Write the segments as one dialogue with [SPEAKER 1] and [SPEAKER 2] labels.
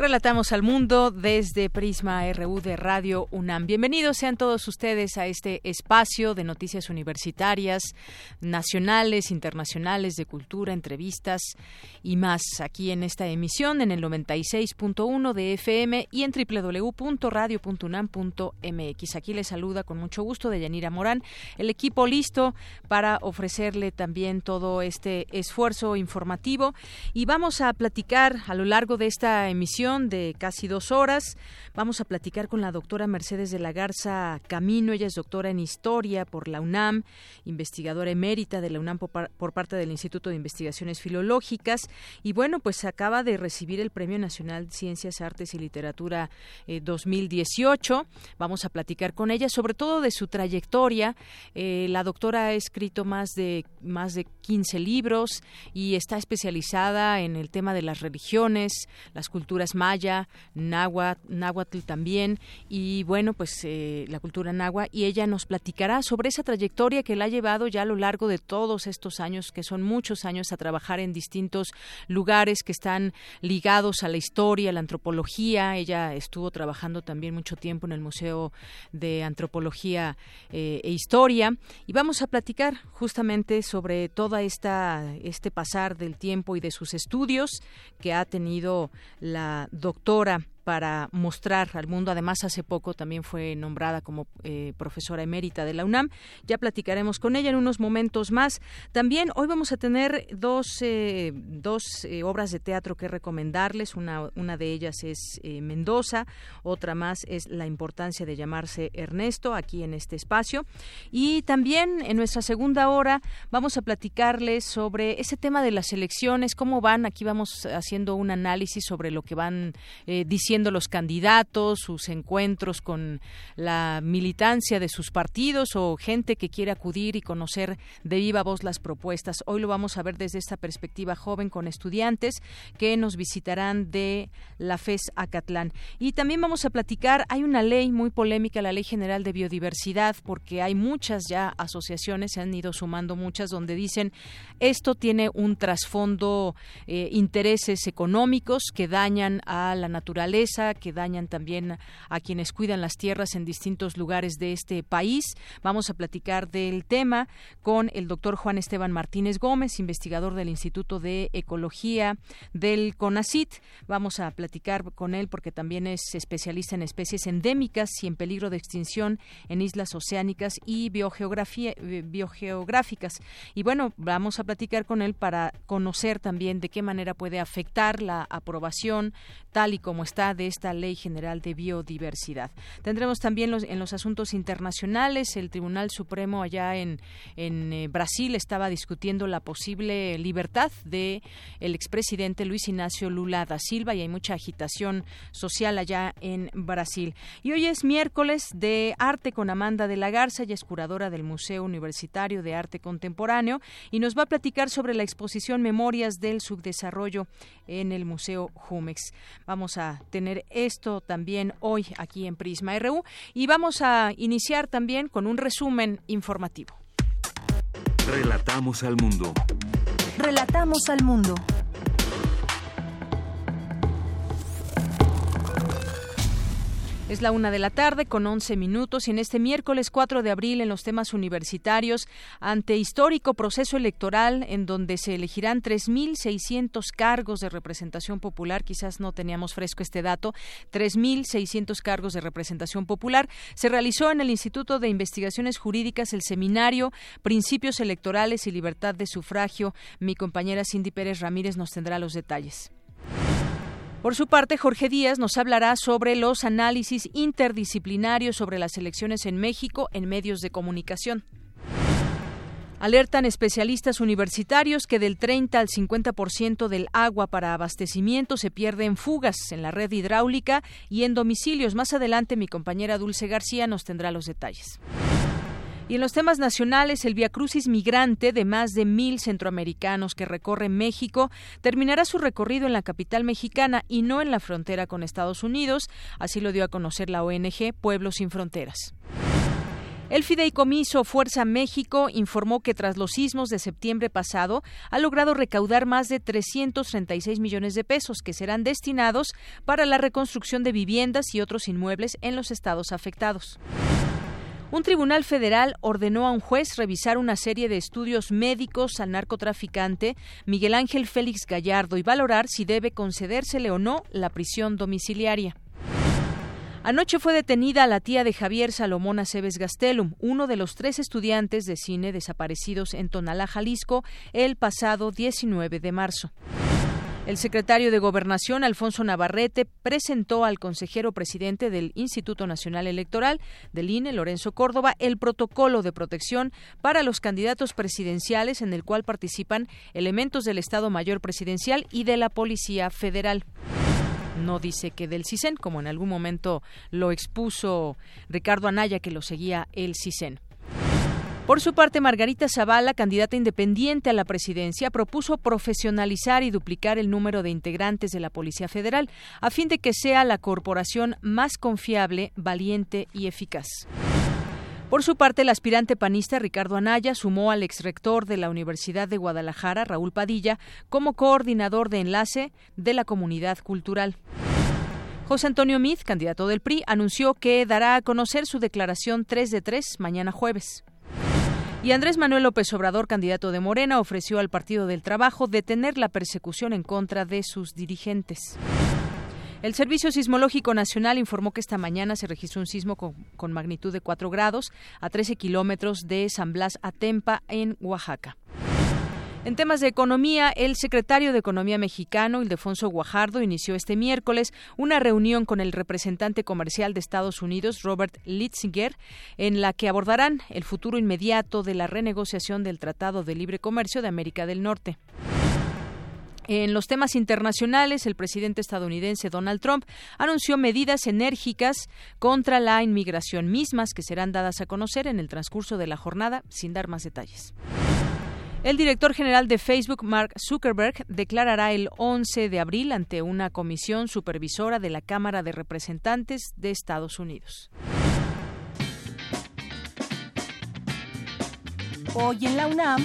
[SPEAKER 1] Relatamos al mundo desde Prisma RU de Radio UNAM. Bienvenidos sean todos ustedes a este espacio de noticias universitarias, nacionales, internacionales, de cultura, entrevistas y más aquí en esta emisión en el 96.1 de FM y en www.radio.unam.mx. Aquí les saluda con mucho gusto de Yanira Morán, el equipo listo para ofrecerle también todo este esfuerzo informativo y vamos a platicar a lo largo de esta emisión de casi dos horas. Vamos a platicar con la doctora Mercedes de la Garza Camino. Ella es doctora en Historia por la UNAM, investigadora emérita de la UNAM por, parte del Instituto de Investigaciones Filológicas. Y bueno, pues acaba de recibir el Premio Nacional de Ciencias, Artes y Literatura 2018. Eh, Vamos a platicar con ella sobre todo de su trayectoria. Eh, la doctora ha escrito más de, más de 15 libros y está especializada en el tema de las religiones, las culturas maya, náhuatl, también, y bueno, pues eh, la cultura náhuatl, y ella nos platicará sobre esa trayectoria que la ha llevado ya a lo largo de todos estos años, que son muchos años, a trabajar en distintos lugares que están ligados a la historia, a la antropología. Ella estuvo trabajando también mucho tiempo en el Museo de Antropología eh, e Historia, y vamos a platicar justamente sobre toda esta este pasar del tiempo y de sus estudios que ha tenido la doctora para mostrar al mundo. Además, hace poco también fue nombrada como eh, profesora emérita de la UNAM. Ya platicaremos con ella en unos momentos más. También hoy vamos a tener dos, eh, dos eh, obras de teatro que recomendarles. Una, una de ellas es Mendoza, otra más es La importancia de llamarse Ernesto, aquí en este espacio. Y también en nuestra segunda hora vamos a platicarles sobre ese tema de las elecciones, cómo van. Aquí vamos haciendo un análisis sobre lo que van diciendo los candidatos, sus encuentros con la militancia de sus partidos o gente que quiere acudir y conocer de viva voz las propuestas. Hoy lo vamos a ver desde esta perspectiva joven con estudiantes que nos visitarán de la FES Acatlán. Y también vamos a platicar, hay una ley muy polémica, la Ley General de Biodiversidad, porque hay muchas ya asociaciones, se han ido sumando muchas, donde dicen esto tiene un trasfondo, eh, intereses económicos que dañan a la naturaleza que dañan también a quienes cuidan las tierras en distintos lugares de este país. Vamos a platicar del tema con el doctor Juan Esteban Martínez Gómez, investigador del Instituto de Ecología del CONACIT. Vamos a platicar con él porque también es especialista en especies endémicas y en peligro de extinción en islas oceánicas y eh, biogeográficas. Y bueno, vamos a platicar con él para conocer también de qué manera puede afectar la aprobación tal y como está de esta Ley General de Biodiversidad. Tendremos también los, en los asuntos internacionales, el Tribunal Supremo allá en, en eh, Brasil estaba discutiendo la posible libertad de el expresidente Luis Ignacio Lula da Silva y hay mucha agitación social allá en Brasil. Y hoy es miércoles de arte con Amanda de la Garza, ella es curadora del Museo Universitario de Arte Contemporáneo y nos va a platicar sobre la exposición Memorias del Subdesarrollo en el Museo Jumex. Vamos a tener tener esto también hoy aquí en Prisma RU y vamos a iniciar también con un resumen informativo.
[SPEAKER 2] Relatamos al mundo.
[SPEAKER 3] Relatamos al mundo.
[SPEAKER 1] Es la una de la tarde con once minutos y en este miércoles 4 de abril en los temas universitarios ante histórico proceso electoral en donde se elegirán 3.600 cargos de representación popular, quizás no teníamos fresco este dato, 3.600 cargos de representación popular, se realizó en el Instituto de Investigaciones Jurídicas el seminario Principios Electorales y Libertad de Sufragio. Mi compañera Cindy Pérez Ramírez nos tendrá los detalles. Por su parte, Jorge Díaz nos hablará sobre los análisis interdisciplinarios sobre las elecciones en México en medios de comunicación. Alertan especialistas universitarios que del 30 al 50% del agua para abastecimiento se pierde en fugas en la red hidráulica y en domicilios. Más adelante mi compañera Dulce García nos tendrá los detalles. Y en los temas nacionales, el Crucis migrante de más de mil centroamericanos que recorre México terminará su recorrido en la capital mexicana y no en la frontera con Estados Unidos, así lo dio a conocer la ONG Pueblos sin Fronteras. El fideicomiso Fuerza México informó que tras los sismos de septiembre pasado ha logrado recaudar más de 336 millones de pesos que serán destinados para la reconstrucción de viviendas y otros inmuebles en los estados afectados. Un tribunal federal ordenó a un juez revisar una serie de estudios médicos al narcotraficante Miguel Ángel Félix Gallardo y valorar si debe concedérsele o no la prisión domiciliaria. Anoche fue detenida la tía de Javier Salomón Aceves Gastelum, uno de los tres estudiantes de cine desaparecidos en Tonalá, Jalisco, el pasado 19 de marzo. El secretario de Gobernación, Alfonso Navarrete, presentó al consejero presidente del Instituto Nacional Electoral, del INE, Lorenzo Córdoba, el protocolo de protección para los candidatos presidenciales en el cual participan elementos del Estado Mayor Presidencial y de la Policía Federal no dice que del CISEN, como en algún momento lo expuso Ricardo Anaya, que lo seguía el CISEN. Por su parte, Margarita Zavala, candidata independiente a la presidencia, propuso profesionalizar y duplicar el número de integrantes de la Policía Federal, a fin de que sea la corporación más confiable, valiente y eficaz. Por su parte, el aspirante panista Ricardo Anaya sumó al exrector de la Universidad de Guadalajara, Raúl Padilla, como coordinador de enlace de la comunidad cultural. José Antonio Mid, candidato del PRI, anunció que dará a conocer su declaración 3 de 3 mañana jueves. Y Andrés Manuel López Obrador, candidato de Morena, ofreció al Partido del Trabajo detener la persecución en contra de sus dirigentes. El Servicio Sismológico Nacional informó que esta mañana se registró un sismo con, magnitud de 4 grados a 13 kilómetros de San Blas Atempa, en Oaxaca. En temas de economía, el secretario de Economía mexicano, Ildefonso Guajardo, inició este miércoles una reunión con el representante comercial de Estados Unidos, Robert Litzinger, en la que abordarán el futuro inmediato de la renegociación del Tratado de Libre Comercio de América del Norte. En los temas internacionales, el presidente estadounidense Donald Trump anunció medidas enérgicas contra la inmigración mismas que serán dadas a conocer en el transcurso de la jornada, sin dar más detalles. El director general de Facebook, Mark Zuckerberg, declarará el 11 de abril ante una comisión supervisora de la Cámara de Representantes de Estados Unidos.
[SPEAKER 3] Hoy en la UNAM,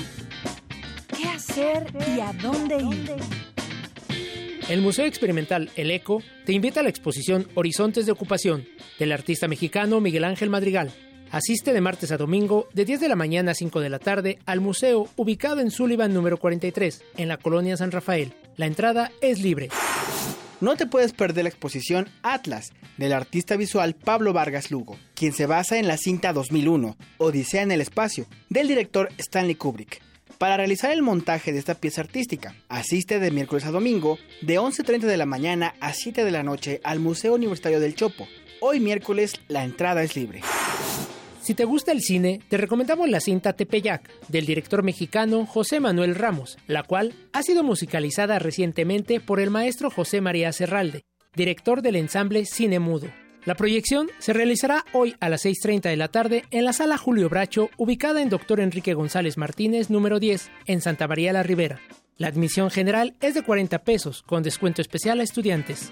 [SPEAKER 3] ¿qué hacer y a dónde ir?
[SPEAKER 2] El Museo Experimental El Eco te invita a la exposición Horizontes de Ocupación del artista mexicano Miguel Ángel Madrigal Asiste de martes a domingo de 10 de la mañana a 5 de la tarde al museo ubicado en Sullivan número 43, en la colonia San Rafael. La entrada es libre.
[SPEAKER 4] No te puedes perder la exposición Atlas del artista visual Pablo Vargas Lugo, quien se basa en la cinta 2001, Odisea en el espacio, del director Stanley Kubrick. Para realizar el montaje de esta pieza artística, asiste de miércoles a domingo de 11.30 de la mañana a 7 de la noche al Museo Universitario del Chopo. Hoy miércoles la entrada es libre.
[SPEAKER 2] Si te gusta el cine, te recomendamos la cinta Tepeyac, del director mexicano José Manuel Ramos, la cual ha sido musicalizada recientemente por el maestro José María Serralde, director del ensamble Cine Mudo. La proyección se realizará hoy a las 6.30 de la tarde en la sala Julio Bracho, ubicada en Dr. Enrique González Martínez, número 10, en Santa María la Ribera. La admisión general es de 40 pesos, con descuento especial a estudiantes.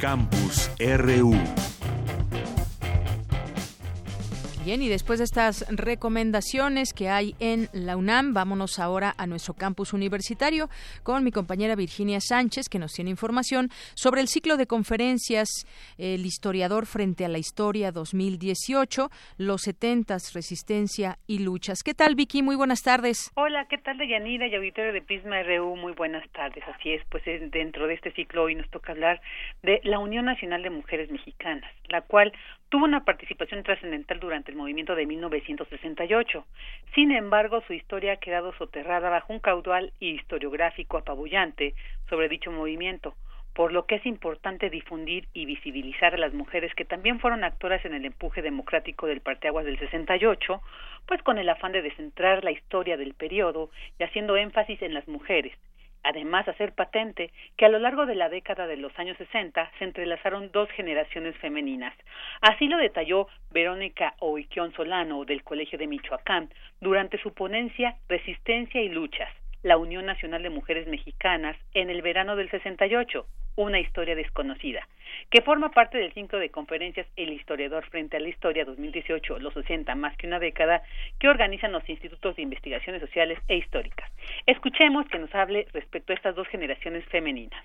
[SPEAKER 5] Campus RU.
[SPEAKER 1] Bien, y después de estas recomendaciones que hay en la UNAM, vámonos ahora a nuestro campus universitario con mi compañera Virginia Sánchez, que nos tiene información sobre el ciclo de conferencias El historiador frente a la historia 2018, los 70 resistencia y luchas. ¿Qué tal, Vicky? Muy buenas tardes.
[SPEAKER 6] Hola, ¿qué tal, Deyanira y auditorio de Prisma RU? Muy buenas tardes. Así es, pues dentro de este ciclo hoy nos toca hablar de la Unión Nacional de Mujeres Mexicanas, la cual tuvo una participación trascendental durante el movimiento de 1968. Sin embargo, su historia ha quedado soterrada bajo un caudal historiográfico apabullante sobre dicho movimiento, por lo que es importante difundir y visibilizar a las mujeres que también fueron actoras en el empuje democrático del Parteaguas del 68, pues con el afán de descentrar la historia del periodo y haciendo énfasis en las mujeres. Además, hacer patente que a lo largo de la década de los años 60 se entrelazaron dos generaciones femeninas. Así lo detalló Verónica Oiquión Solano del Colegio de Michoacán durante su ponencia Resistencia y Luchas, la Unión Nacional de Mujeres Mexicanas en el verano del 68, una historia desconocida, que forma parte del ciclo de conferencias El historiador frente a la historia 2018, los 60 más que una década, que organizan los institutos de investigaciones sociales e históricas. Escuchemos que nos hable respecto a estas dos generaciones femeninas.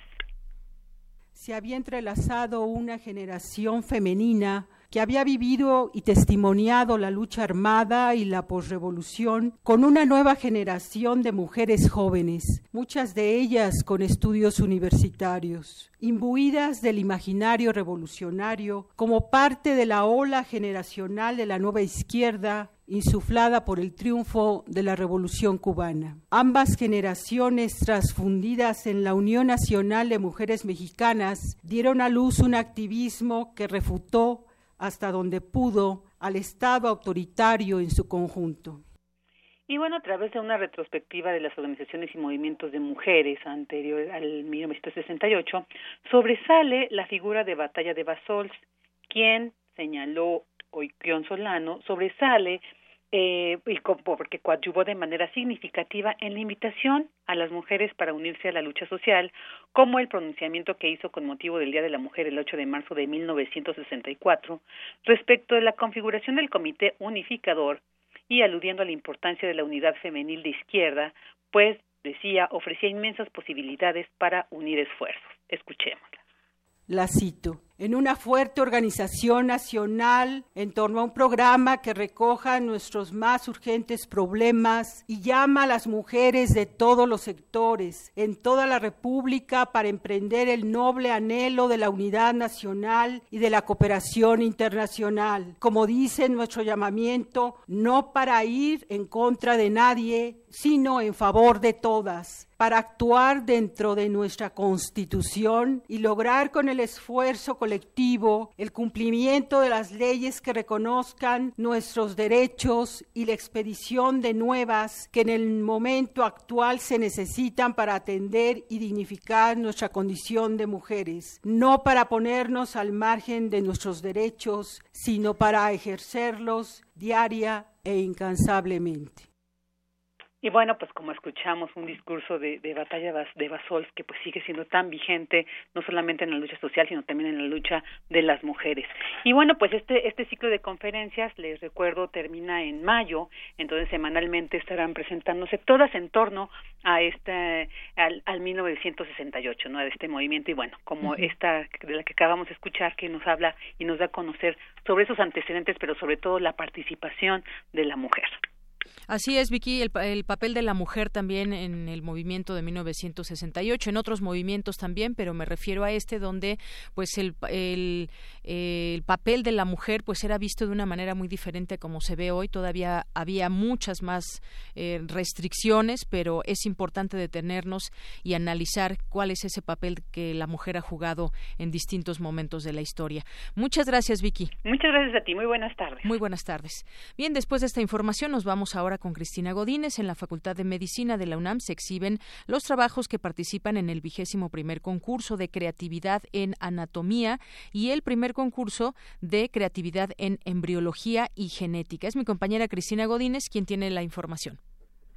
[SPEAKER 7] Se había entrelazado una generación femenina que había vivido y testimoniado la lucha armada y la posrevolución con una nueva generación de mujeres jóvenes, muchas de ellas con estudios universitarios, imbuidas del imaginario revolucionario como parte de la ola generacional de la nueva izquierda insuflada por el triunfo de la Revolución cubana. Ambas generaciones, transfundidas en la Unión Nacional de Mujeres Mexicanas, dieron a luz un activismo que refutó hasta donde pudo al Estado autoritario en su conjunto.
[SPEAKER 6] Y bueno, a través de una retrospectiva de las organizaciones y movimientos de mujeres anterior al 1968, sobresale la figura de Batalla de Basols, quien señaló Oiquión Solano, sobresale eh, y porque coadyuvó de manera significativa en la invitación a las mujeres para unirse a la lucha social, como el pronunciamiento que hizo con motivo del Día de la Mujer el 8 de marzo de 1964 respecto de la configuración del Comité Unificador y aludiendo a la importancia de la unidad femenil de izquierda, pues decía ofrecía inmensas posibilidades para unir esfuerzos. Escuchémosla.
[SPEAKER 7] La cito en una fuerte organización nacional en torno a un programa que recoja nuestros más urgentes problemas y llama a las mujeres de todos los sectores en toda la República para emprender el noble anhelo de la unidad nacional y de la cooperación internacional. Como dice nuestro llamamiento, no para ir en contra de nadie, sino en favor de todas para actuar dentro de nuestra Constitución y lograr con el esfuerzo colectivo el cumplimiento de las leyes que reconozcan nuestros derechos y la expedición de nuevas que en el momento actual se necesitan para atender y dignificar nuestra condición de mujeres, no para ponernos al margen de nuestros derechos, sino para ejercerlos diaria e incansablemente.
[SPEAKER 6] Y bueno, pues como escuchamos un discurso de, de batalla de Basols que pues sigue siendo tan vigente, no solamente en la lucha social, sino también en la lucha de las mujeres. Y bueno, pues este, este ciclo de conferencias, les recuerdo, termina en mayo, entonces semanalmente estarán presentándose todas en torno a este, al, al 1968, ¿no? A este movimiento y bueno, como esta de la que acabamos de escuchar, que nos habla y nos da a conocer sobre esos antecedentes, pero sobre todo la participación de la mujer.
[SPEAKER 1] Así es, Vicky, el, papel de la mujer también en el movimiento de 1968, en otros movimientos también, pero me refiero a este donde pues el, el, papel de la mujer pues era visto de una manera muy diferente como se ve hoy. Todavía había muchas más eh, restricciones, pero es importante detenernos y analizar cuál es ese papel que la mujer ha jugado en distintos momentos de la historia. Muchas gracias, Vicky.
[SPEAKER 6] Muchas gracias a ti. Muy buenas tardes.
[SPEAKER 1] Muy buenas tardes. Bien, después de esta información nos vamos ahora con Cristina Godínez. En la Facultad de Medicina de la UNAM se exhiben los trabajos que participan en el vigésimo primer concurso de creatividad en anatomía y el primer concurso de creatividad en embriología y genética. Es mi compañera Cristina Godínez quien tiene la información.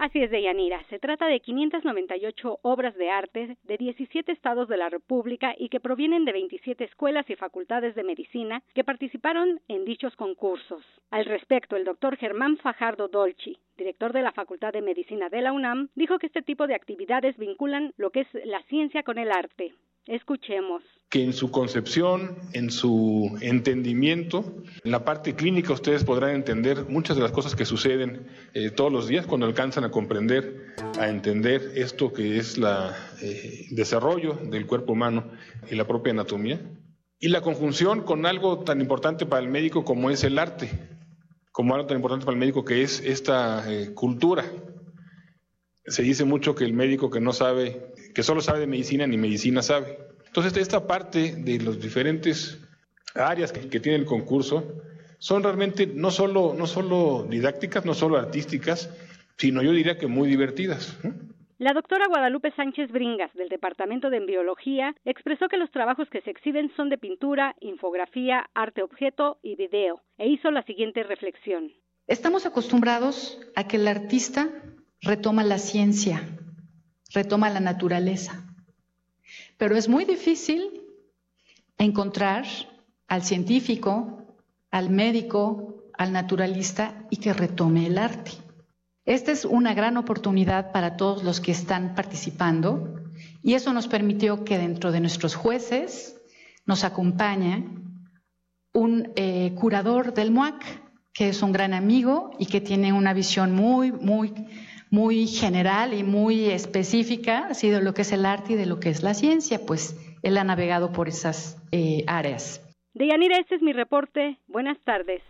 [SPEAKER 8] Así es, Deyanira. Se trata de 598 obras de arte de 17 estados de la República y que provienen de 27 escuelas y facultades de medicina que participaron en dichos concursos. Al respecto, el doctor Germán Fajardo Dolci, director de la Facultad de Medicina de la UNAM, dijo que este tipo de actividades vinculan lo que es la ciencia con el arte. Escuchemos.
[SPEAKER 9] Que en su concepción, en su entendimiento, en la parte clínica ustedes podrán entender muchas de las cosas que suceden eh, todos los días cuando alcanzan a comprender, a entender esto que es el eh, desarrollo del cuerpo humano y la propia anatomía. Y la conjunción con algo tan importante para el médico como es el arte. Como algo tan importante para el médico que es esta eh, cultura. Se dice mucho que el médico que no sabe, que solo sabe de medicina, ni medicina sabe. Entonces, esta parte de los diferentes áreas que, tiene el concurso son realmente no solo, no solo didácticas, no solo artísticas, sino yo diría que muy divertidas.
[SPEAKER 8] La doctora Guadalupe Sánchez Bringas, del Departamento de Embriología, expresó que los trabajos que se exhiben son de pintura, infografía, arte objeto y video, e hizo la siguiente reflexión.
[SPEAKER 10] Estamos acostumbrados a que el artista retoma la ciencia, retoma la naturaleza, pero es muy difícil encontrar al científico, al médico, al naturalista y que retome el arte. Esta es una gran oportunidad para todos los que están participando y eso nos permitió que dentro de nuestros jueces nos acompañe un eh, curador del MUAC, que es un gran amigo y que tiene una visión muy, muy, muy general y muy específica, así de lo que es el arte y de lo que es la ciencia, pues él ha navegado por esas eh, áreas.
[SPEAKER 8] Deyanira, este es mi reporte. Buenas tardes.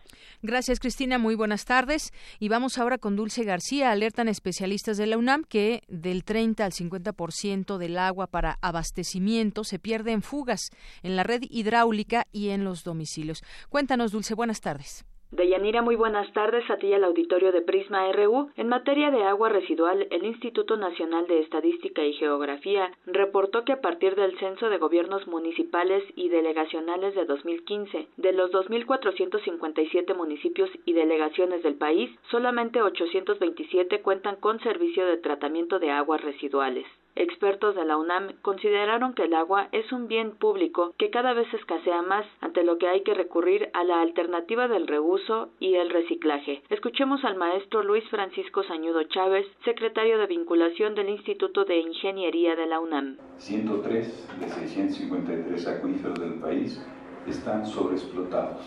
[SPEAKER 1] Gracias, Cristina. Muy buenas tardes. Y vamos ahora con Dulce García. Alertan especialistas de la UNAM que del 30 al 50% del agua para abastecimiento se pierde en fugas en la red hidráulica y en los domicilios. Cuéntanos, Dulce. Buenas tardes.
[SPEAKER 11] Deyanira, muy buenas tardes a ti y al auditorio de Prisma RU. En materia de agua residual, el Instituto Nacional de Estadística y Geografía reportó que a partir del censo de gobiernos municipales y delegacionales de 2015, de los 2.457 municipios y delegaciones del país, solamente 827 cuentan con servicio de tratamiento de aguas residuales. Expertos de la UNAM consideraron que el agua es un bien público que cada vez escasea más, ante lo que hay que recurrir a la alternativa del reuso y el reciclaje. Escuchemos al maestro Luis Francisco Sañudo Chávez, secretario de vinculación del Instituto de Ingeniería de la UNAM.
[SPEAKER 12] 103 de 653 acuíferos del país están sobreexplotados.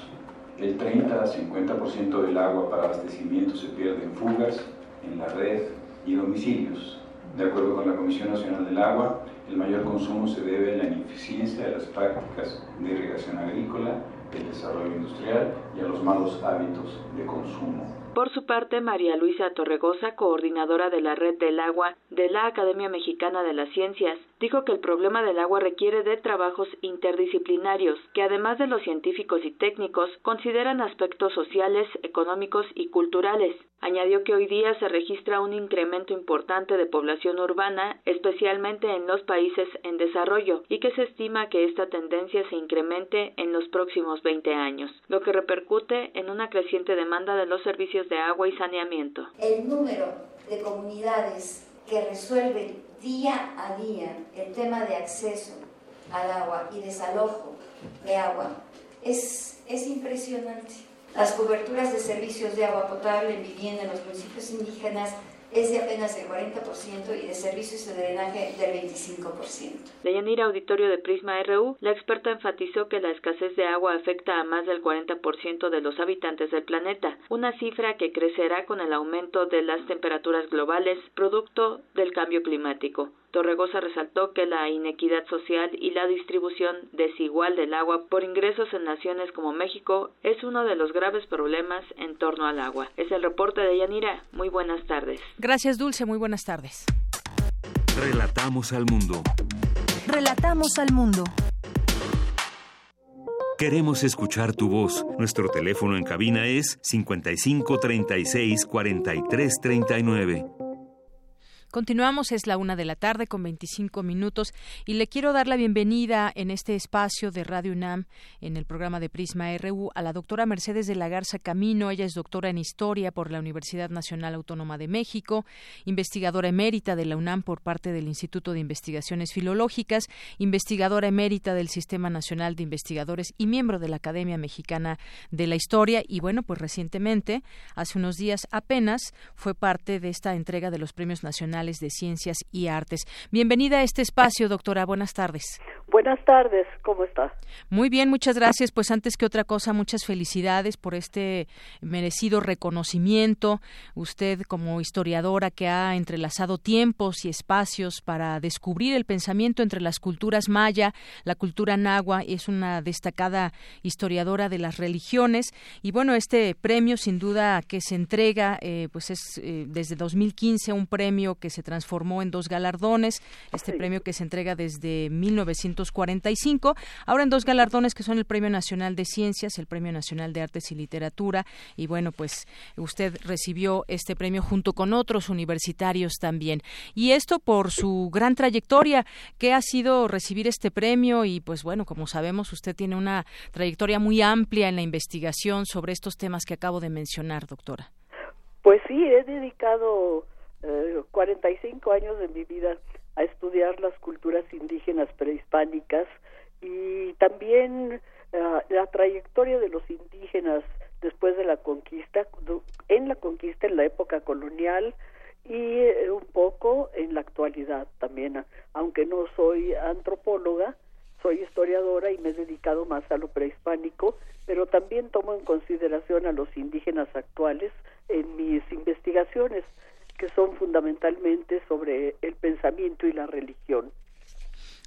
[SPEAKER 12] El 30 a 50% del agua para abastecimiento se pierde en fugas, en la red y domicilios de acuerdo con la Comisión Nacional del Agua, el mayor consumo se debe a la ineficiencia de las prácticas de irrigación agrícola, el desarrollo industrial y a los malos hábitos de consumo.
[SPEAKER 11] Por su parte, María Luisa Torregosa, coordinadora de la Red del Agua de la Academia Mexicana de las Ciencias, dijo que el problema del agua requiere de trabajos interdisciplinarios, que además de los científicos y técnicos, consideran aspectos sociales, económicos y culturales. Añadió que hoy día se registra un incremento importante de población urbana, especialmente en los países en desarrollo, y que se estima que esta tendencia se incremente en los próximos 20 años, lo que repercute en una creciente demanda de los servicios de agua y saneamiento.
[SPEAKER 13] El número de comunidades que resuelven día a día el tema de acceso al agua y desalojo de agua es, es impresionante. Las coberturas de servicios de agua potable en vivienda en los municipios indígenas es de apenas el 40% y de servicios de drenaje del 25%.
[SPEAKER 11] Deyanira Auditorio de Prisma RU, la experta enfatizó que la escasez de agua afecta a más del 40% de los habitantes del planeta, una cifra que crecerá con el aumento de las temperaturas globales producto del cambio climático. Torregosa resaltó que la inequidad social y la distribución desigual del agua por ingresos en naciones como México es uno de los graves problemas en torno al agua. Es el reporte de Yanira. Muy buenas tardes.
[SPEAKER 1] Gracias, Dulce. Muy buenas tardes.
[SPEAKER 5] Relatamos al mundo.
[SPEAKER 3] Relatamos al mundo.
[SPEAKER 5] Queremos escuchar tu voz. Nuestro teléfono en cabina es 55 36 43 39.
[SPEAKER 1] Continuamos, es la una de la tarde con 25 minutos y le quiero dar la bienvenida en este espacio de Radio UNAM, en el programa de Prisma RU, a la doctora Mercedes de la Garza Camino. Ella es doctora en Historia por la Universidad Nacional Autónoma de México, investigadora emérita de la UNAM por parte del Instituto de Investigaciones Filológicas, investigadora emérita del Sistema Nacional de Investigadores y miembro de la Academia Mexicana de la Historia. Y bueno, pues recientemente, hace unos días apenas, fue parte de esta entrega de los Premios Nacionales de Ciencias y Artes. Bienvenida a este espacio, doctora. Buenas tardes.
[SPEAKER 14] Buenas tardes, ¿cómo está?
[SPEAKER 1] Muy bien, muchas gracias. Pues antes que otra cosa, muchas felicidades por este merecido reconocimiento. Usted como historiadora que ha entrelazado tiempos y espacios para descubrir el pensamiento entre las culturas maya, la cultura nahua, es una destacada historiadora de las religiones. Y bueno, este premio sin duda que se entrega, eh, pues es eh, desde 2015 un premio que se transformó en dos galardones. Este premio que se entrega desde 1900 1945. Ahora en dos galardones que son el Premio Nacional de Ciencias, el Premio Nacional de Artes y Literatura. Y bueno, pues usted recibió este premio junto con otros universitarios también. Y esto por su gran trayectoria. ¿Qué ha sido recibir este premio? Y pues bueno, como sabemos, usted tiene una trayectoria muy amplia en la investigación sobre estos temas que acabo de mencionar, doctora.
[SPEAKER 14] Pues sí, he dedicado 45 eh, años de mi vida a estudiar las culturas indígenas prehispánicas y también uh, la trayectoria de los indígenas después de la conquista, en la conquista en la época colonial y eh, un poco en la actualidad también, aunque no soy antropóloga, soy historiadora y me he dedicado más a lo prehispánico, pero también tomo en consideración a los indígenas actuales en mis investigaciones que son fundamentalmente sobre el pensamiento y la religión.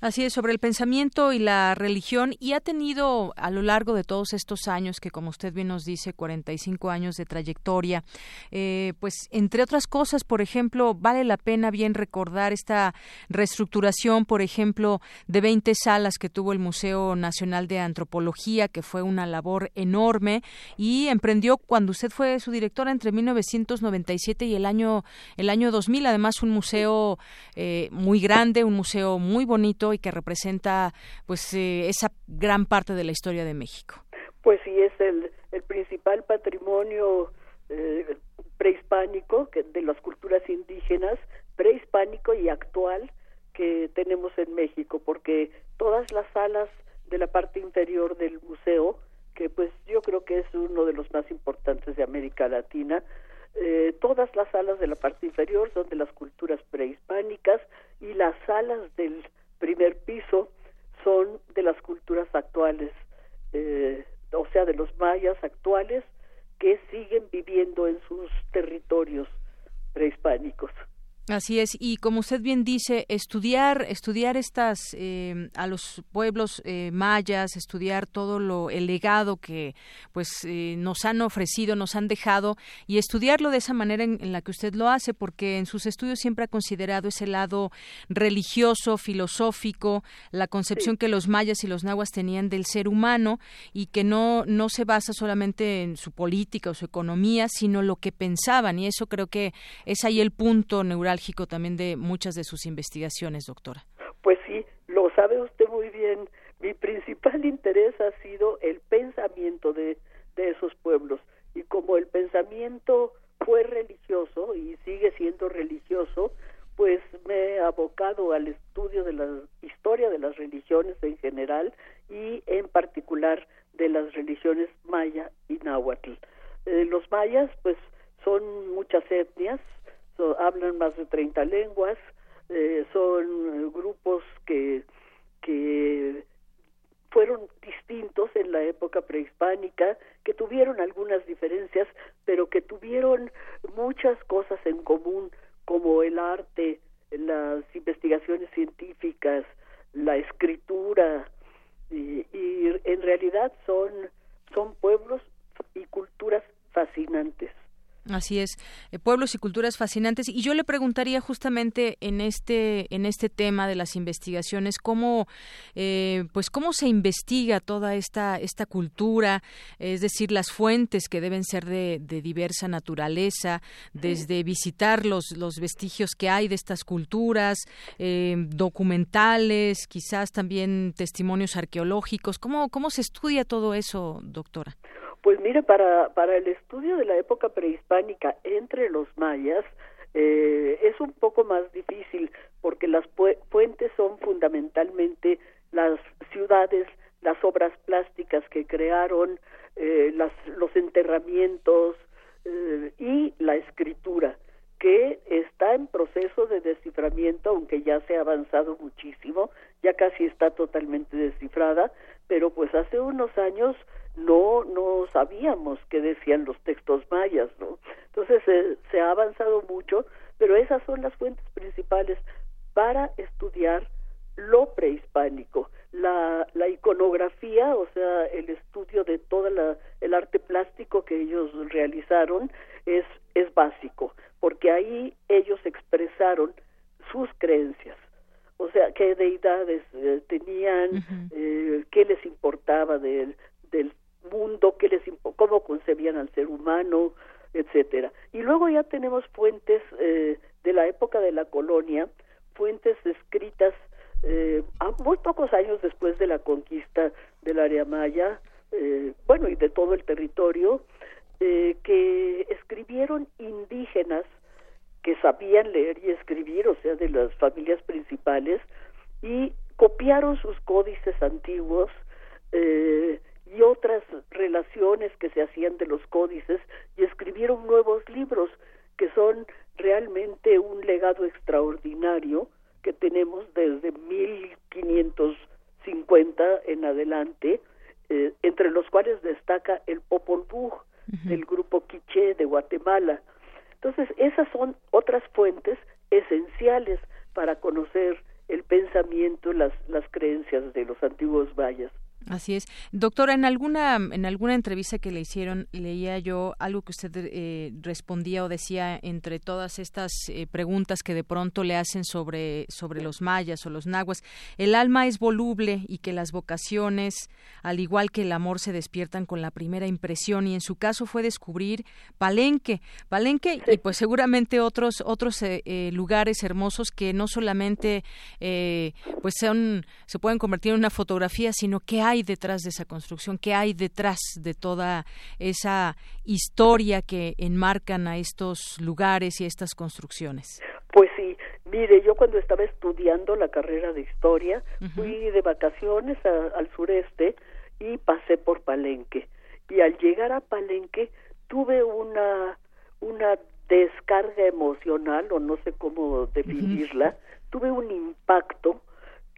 [SPEAKER 1] Así es, sobre el pensamiento y la religión, y ha tenido a lo largo de todos estos años, que como usted bien nos dice, 45 años de trayectoria, eh, pues entre otras cosas, por ejemplo, vale la pena bien recordar esta reestructuración, por ejemplo, de 20 salas que tuvo el Museo Nacional de Antropología, que fue una labor enorme, y emprendió cuando usted fue su directora entre 1997 y el año, el año 2000, además un museo eh, muy grande, un museo muy bonito, y que representa pues eh, esa gran parte de la historia de México.
[SPEAKER 14] Pues sí, es el, el principal patrimonio eh, prehispánico que, de las culturas indígenas, prehispánico y actual que tenemos en México, porque todas las salas de la parte inferior del museo, que pues yo creo que es uno de los más importantes de América Latina, eh, todas las salas de la parte inferior son de las culturas prehispánicas y las salas del primer piso son de las culturas actuales, eh, o sea, de los mayas actuales que siguen viviendo en sus territorios prehispánicos.
[SPEAKER 1] Así es, y como usted bien dice, estudiar, estudiar estas eh, a los pueblos eh, mayas, estudiar todo lo el legado que pues eh, nos han ofrecido, nos han dejado y estudiarlo de esa manera en, la que usted lo hace, porque en sus estudios siempre ha considerado ese lado religioso, filosófico, la concepción que los mayas y los nahuas tenían del ser humano y que no no se basa solamente en su política o su economía, sino lo que pensaban y eso creo que es ahí el punto neural también de muchas de sus investigaciones, doctora.
[SPEAKER 14] Pues sí, lo sabe usted muy bien. Mi principal interés ha sido el pensamiento de, de esos pueblos. Y como el pensamiento fue religioso y sigue siendo religioso, pues me he abocado al estudio de la historia de las religiones en general y en particular de las religiones maya y náhuatl. Eh, los mayas, pues, son muchas etnias, hablan más de 30 lenguas, eh, son grupos que, que fueron distintos en la época prehispánica, que tuvieron algunas diferencias, pero que tuvieron muchas cosas en común, como el arte, las investigaciones científicas, la escritura, y, y en realidad son, son pueblos y culturas fascinantes.
[SPEAKER 1] Así es, eh, pueblos y culturas fascinantes. Y yo le preguntaría justamente en este en este tema de las investigaciones cómo eh, pues cómo se investiga toda esta esta cultura, es decir, las fuentes que deben ser de, diversa naturaleza, desde visitar los los vestigios que hay de estas culturas, eh, documentales, quizás también testimonios arqueológicos. ¿Cómo cómo se estudia todo eso, doctora?
[SPEAKER 14] Pues mire, para, para el estudio de la época prehispánica entre los mayas, eh, es un poco más difícil porque las fuentes son fundamentalmente las ciudades, las obras plásticas que crearon, eh, las, los enterramientos eh, y la escritura, que está en proceso de desciframiento, aunque ya se ha avanzado muchísimo, ya casi está totalmente descifrada, pero pues hace unos años no no sabíamos qué decían los textos mayas, ¿no? Entonces se ha avanzado mucho, pero esas son las fuentes principales para estudiar lo prehispánico, la, la iconografía, o sea, el estudio de todo el arte plástico que ellos realizaron es, es básico, porque ahí ellos expresaron sus creencias, o sea, qué deidades eh, tenían, eh, qué les importaba del, del mundo, qué les cómo concebían al ser humano, etcétera. Y luego ya tenemos fuentes eh, de la época de la colonia, fuentes escritas eh, muy pocos años después de la conquista del área maya, eh, bueno, y de todo el territorio, eh, que escribieron indígenas que sabían leer y escribir, o sea, de las familias principales, y copiaron sus códices antiguos eh, y otras relaciones que se hacían de los códices y escribieron nuevos libros que son realmente un legado extraordinario que tenemos desde 1550 en adelante, eh, entre los cuales destaca el Popol Vuh del grupo Quiché de Guatemala. Entonces, esas son otras fuentes esenciales para conocer el pensamiento, las, las creencias de los antiguos mayas.
[SPEAKER 1] Así es. Doctora, en alguna, en alguna entrevista que le hicieron, leía yo algo que usted eh, respondía o decía entre todas estas eh, preguntas que de pronto le hacen sobre, sobre los mayas o los nahuas. El alma es voluble y que las vocaciones, al igual que el amor, se despiertan con la primera impresión y en su caso fue descubrir Palenque. Palenque y pues seguramente otros, otros eh, lugares hermosos que no solamente pues son, se pueden convertir en una fotografía, sino que hay detrás de esa construcción? ¿Qué hay detrás de toda esa historia que enmarcan a estos lugares y a estas construcciones?
[SPEAKER 14] Pues sí, mire, yo cuando estaba estudiando la carrera de historia, fui de vacaciones al sureste y pasé por Palenque. Y al llegar a Palenque tuve una, una descarga emocional, o no sé cómo definirla, tuve un impacto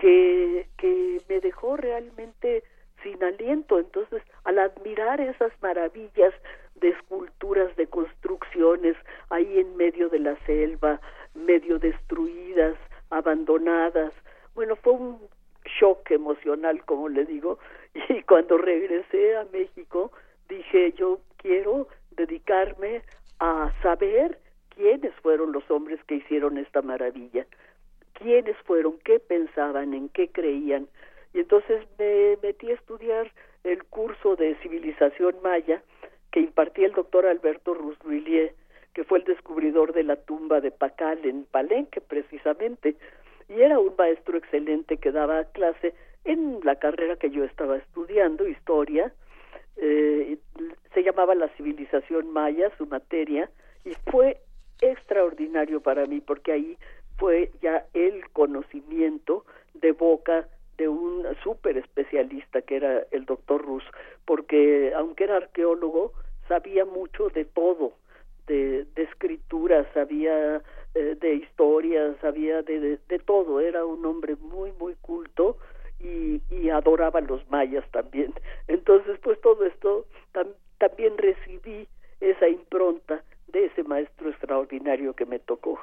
[SPEAKER 14] que, me dejó realmente sin aliento. Entonces, al admirar esas maravillas de esculturas, de construcciones, ahí en medio de la selva, medio destruidas, abandonadas, bueno, fue un shock emocional, como le digo, y cuando regresé a México, dije, yo quiero dedicarme a saber quiénes fueron los hombres que hicieron esta maravilla quiénes fueron, qué pensaban, en qué creían. Y entonces me metí a estudiar el curso de civilización maya que impartía el doctor Alberto Rusruillier, que fue el descubridor de la tumba de Pacal en Palenque precisamente, y era un maestro excelente que daba clase en la carrera que yo estaba estudiando, historia, eh, se llamaba la civilización maya, su materia, y fue extraordinario para mí porque ahí fue ya el conocimiento de boca de un súper especialista que era el doctor Rus, porque aunque era arqueólogo, sabía mucho de todo, de, escritura, sabía eh, de historia, sabía de, de, todo, era un hombre muy, muy culto y, y adoraba a los mayas también. Entonces, pues todo esto también recibí esa impronta de ese maestro extraordinario que me tocó.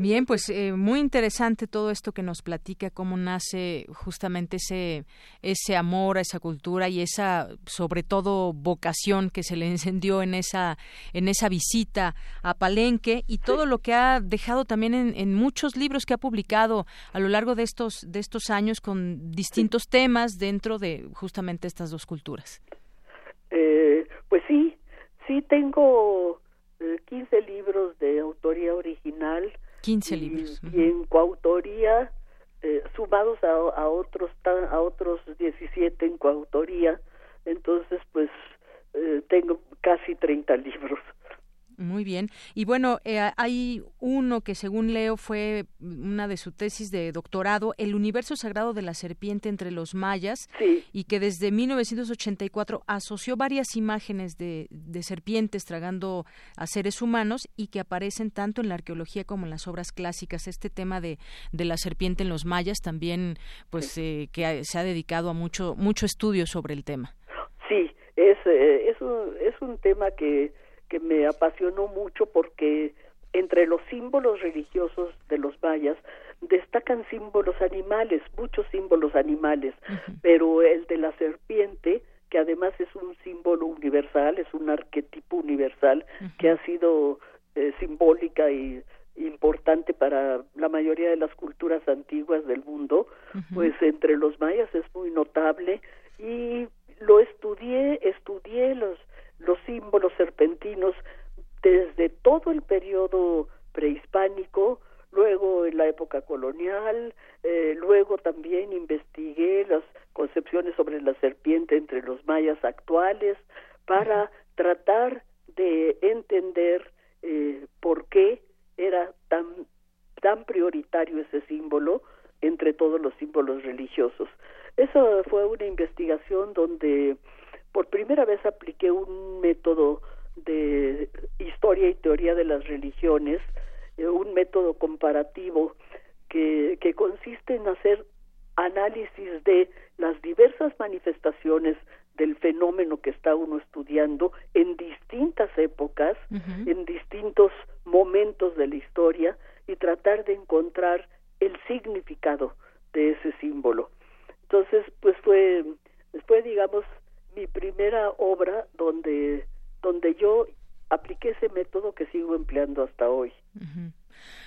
[SPEAKER 1] Bien, pues eh, muy interesante todo esto que nos platica, cómo nace justamente ese, ese amor a esa cultura y esa, sobre todo, vocación que se le encendió en esa, en esa visita a Palenque y todo lo que ha dejado también en, muchos libros que ha publicado a lo largo de estos, de estos años con distintos temas dentro de justamente estas dos culturas.
[SPEAKER 14] Eh, pues sí, sí tengo 15 eh, libros de autoría original
[SPEAKER 1] 15 libros.
[SPEAKER 14] Y en coautoría, eh, sumados a, a, otros a otros 17 en coautoría, entonces pues eh, tengo casi 30 libros.
[SPEAKER 1] Muy bien. Y bueno, eh, hay uno que según leo fue una de su tesis de doctorado, El universo sagrado de la serpiente entre los mayas, y que desde 1984 asoció varias imágenes de, de, serpientes tragando a seres humanos y que aparecen tanto en la arqueología como en las obras clásicas. Este tema de, de la serpiente en los mayas también, pues, eh, que se ha dedicado a mucho, mucho estudio sobre el tema.
[SPEAKER 14] Sí, es, eh, es, un, es un tema que que me apasionó mucho porque entre los símbolos religiosos de los mayas destacan símbolos animales, muchos símbolos animales, pero el de la serpiente, que además es un símbolo universal, es un arquetipo universal que ha sido eh, simbólica y importante para la mayoría de las culturas antiguas del mundo, pues entre los mayas es muy notable y lo estudié, estudié los los símbolos serpentinos desde todo el periodo prehispánico, luego en la época colonial, eh, luego también investigué las concepciones sobre la serpiente entre los mayas actuales para tratar de entender eh, por qué era tan tan prioritario ese símbolo entre todos los símbolos religiosos. Esa fue una investigación donde por primera vez apliqué un método de historia y teoría de las religiones, eh, un método comparativo que, que consiste en hacer análisis de las diversas manifestaciones del fenómeno que está uno estudiando en distintas épocas, en distintos momentos de la historia y tratar de encontrar el significado de ese símbolo. Entonces, pues fue, fue digamos, mi primera obra donde, donde yo apliqué ese método que sigo empleando hasta hoy.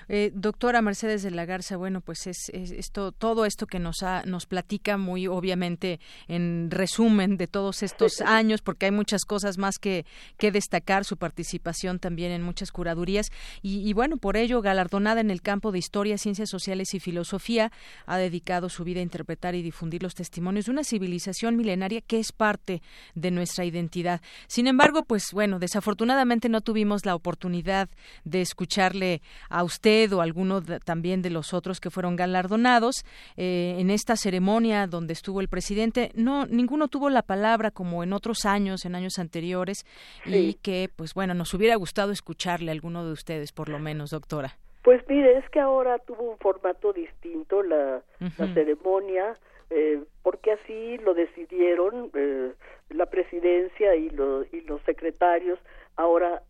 [SPEAKER 1] Eh, doctora Mercedes de la Garza, bueno, pues es, esto, todo esto que nos ha, nos platica muy obviamente en resumen de todos estos años, porque hay muchas cosas más que, que destacar, su participación también en muchas curadurías y, bueno, por ello galardonada en el campo de historia, ciencias sociales y filosofía, ha dedicado su vida a interpretar y difundir los testimonios de una civilización milenaria que es parte de nuestra identidad. Sin embargo, pues bueno, desafortunadamente no tuvimos la oportunidad de escucharle a usted o alguno también de los otros que fueron galardonados eh, en esta ceremonia donde estuvo el presidente. No, ninguno tuvo la palabra como en otros años, en años anteriores, y que, pues bueno, nos hubiera gustado escucharle a alguno de ustedes, por lo menos, doctora.
[SPEAKER 14] Pues mire, es que ahora tuvo un formato distinto la, ceremonia, eh, porque así lo decidieron eh, la presidencia y, y los secretarios. Ahora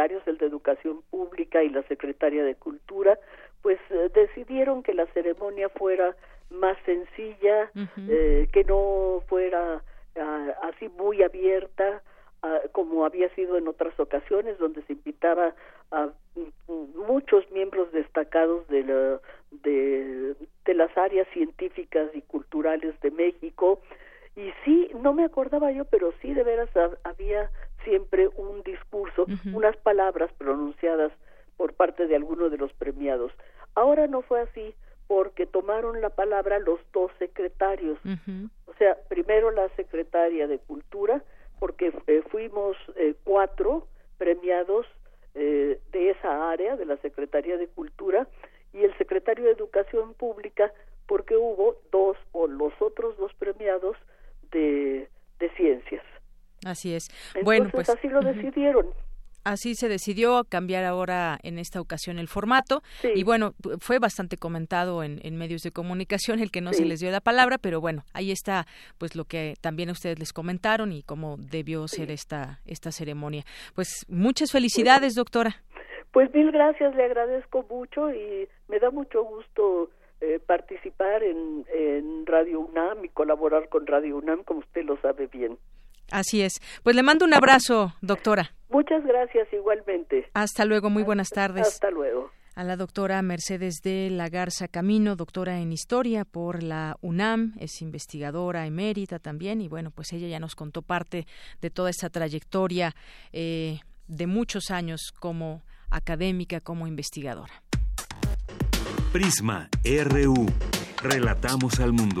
[SPEAKER 14] secretarios, el de Educación Pública y la secretaria de Cultura, pues eh, decidieron que la ceremonia fuera más sencilla, eh, que no fuera ah, así muy abierta, ah, como había sido en otras ocasiones, donde se invitaba a muchos miembros destacados de, la, de, de las áreas científicas y culturales de México. Y sí, no me acordaba yo, pero sí de veras había siempre un discurso, unas palabras pronunciadas por parte de alguno de los premiados. Ahora no fue así porque tomaron la palabra los dos secretarios. O sea, primero la secretaria de Cultura, porque eh, fuimos eh, cuatro premiados eh, de esa área, de la Secretaría de Cultura, y el secretario de Educación Pública, porque hubo dos o los otros dos premiados de.
[SPEAKER 1] Así es.
[SPEAKER 14] bueno, pues así lo decidieron.
[SPEAKER 1] Así se decidió cambiar ahora en esta ocasión el formato y bueno, fue bastante comentado en, medios de comunicación el que no se les dio la palabra, pero bueno, ahí está pues lo que también ustedes les comentaron y cómo debió ser esta, esta ceremonia. Pues muchas felicidades, doctora.
[SPEAKER 14] Pues mil gracias, le agradezco mucho y me da mucho gusto eh, participar en, en Radio UNAM y colaborar con Radio UNAM, como usted lo sabe bien.
[SPEAKER 1] Así es. Pues le mando un abrazo, doctora.
[SPEAKER 14] Muchas gracias igualmente.
[SPEAKER 1] Hasta luego, muy buenas tardes.
[SPEAKER 14] Hasta luego.
[SPEAKER 1] A la doctora Mercedes de la Garza Camino, doctora en Historia por la UNAM, es investigadora emérita también y bueno, pues ella ya nos contó parte de toda esa trayectoria eh, de muchos años como académica, como investigadora.
[SPEAKER 5] Prisma RU. Relatamos al mundo.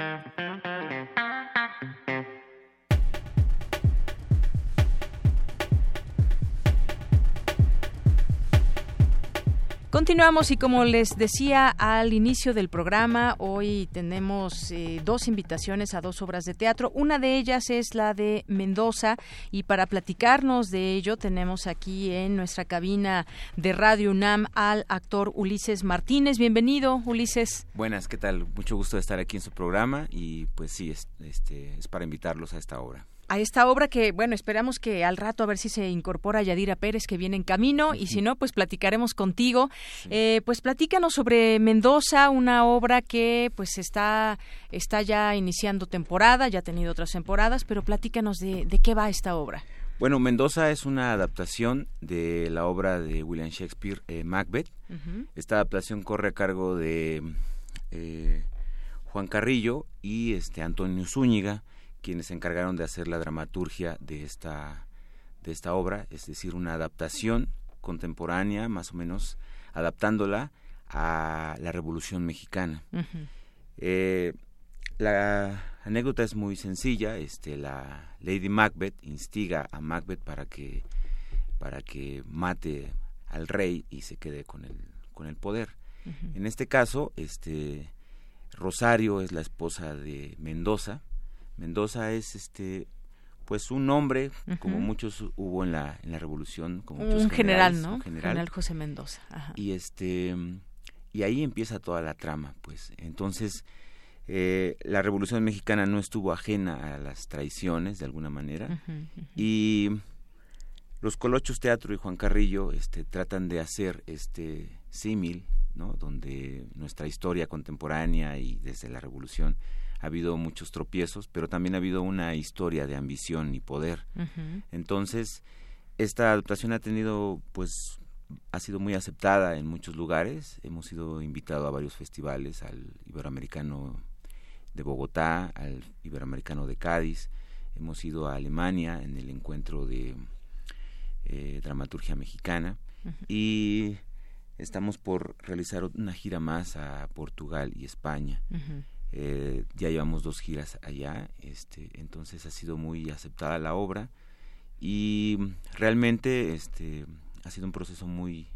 [SPEAKER 1] Continuamos y como les decía al inicio del programa, hoy tenemos eh, dos invitaciones a dos obras de teatro. Una de ellas es la de Mendoza y para platicarnos de ello tenemos aquí en nuestra cabina de Radio UNAM al actor Ulises Martínez. Bienvenido, Ulises.
[SPEAKER 15] Buenas, ¿qué tal? Mucho gusto de estar aquí en su programa y pues sí, este, es para invitarlos a esta obra
[SPEAKER 1] a esta obra que, bueno, esperamos que al rato a ver si se incorpora Yadira Pérez que viene en camino y si no, pues platicaremos contigo. Eh, pues platícanos sobre Mendoza, una obra que pues está, está ya iniciando temporada, ya ha tenido otras temporadas, pero platícanos de, de qué va esta obra.
[SPEAKER 15] Bueno, Mendoza es una adaptación de la obra de William Shakespeare, eh, Macbeth. Esta adaptación corre a cargo de eh, Juan Carrillo y este Antonio Zúñiga quienes se encargaron de hacer la dramaturgia de esta, de esta obra, es decir, una adaptación contemporánea, más o menos adaptándola a la Revolución Mexicana. Eh, la anécdota es muy sencilla, este, la Lady Macbeth instiga a Macbeth para que, para que mate al rey y se quede con el, con el poder. En este caso, este, Rosario es la esposa de Mendoza, Mendoza es este pues un hombre, como muchos hubo en la, en la revolución, como
[SPEAKER 1] un general, ¿no? general. José Mendoza.
[SPEAKER 15] Y este y ahí empieza toda la trama, pues. Entonces, eh, la revolución mexicana no estuvo ajena a las traiciones de alguna manera. Y los Colochos Teatro y Juan Carrillo este, tratan de hacer este símil, ¿no? Donde nuestra historia contemporánea y desde la revolución ha habido muchos tropiezos, pero también ha habido una historia de ambición y poder. Entonces, esta adaptación ha tenido, pues, ha sido muy aceptada en muchos lugares. Hemos sido invitados a varios festivales, al Iberoamericano de Bogotá, al Iberoamericano de Cádiz. Hemos ido a Alemania en el encuentro de eh, dramaturgia mexicana y estamos por realizar una gira más a Portugal y España. Eh, ya llevamos dos giras allá, este, entonces ha sido muy aceptada la obra y realmente este, ha sido un proceso muy,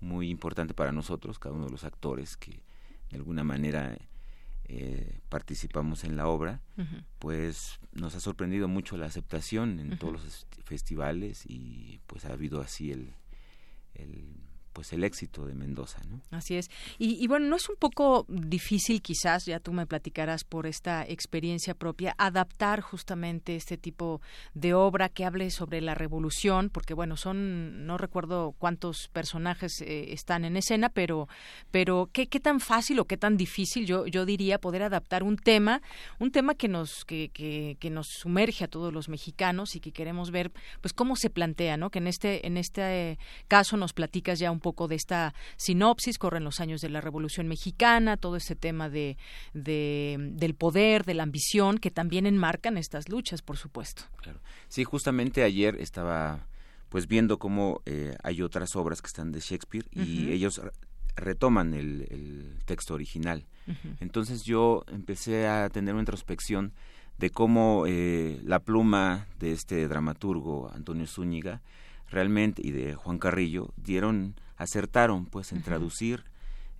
[SPEAKER 15] muy importante para nosotros, cada uno de los actores que de alguna manera eh, participamos en la obra, pues nos ha sorprendido mucho la aceptación en todos los festivales y pues ha habido así el, el pues el éxito de Mendoza, ¿no?
[SPEAKER 1] Así es. Y, bueno, no es un poco difícil quizás, ya tú me platicarás por esta experiencia propia, adaptar justamente este tipo de obra que hable sobre la revolución, porque bueno, son, no recuerdo cuántos personajes eh, están en escena, pero, pero ¿qué, ¿qué, tan fácil o qué tan difícil yo, yo diría poder adaptar un tema, un tema que nos, que, que, que nos sumerge a todos los mexicanos y que queremos ver pues cómo se plantea, ¿no? Que en este, en este caso nos platicas ya un poco de esta sinopsis, corren los años de la Revolución Mexicana, todo ese tema de, del poder, de la ambición, que también enmarcan estas luchas, por supuesto.
[SPEAKER 15] Claro. Sí, justamente ayer estaba pues viendo cómo eh, hay otras obras que están de Shakespeare y ellos retoman el, texto original. Entonces yo empecé a tener una introspección de cómo eh, la pluma de este dramaturgo Antonio Zúñiga realmente y de Juan Carrillo dieron acertaron pues en traducir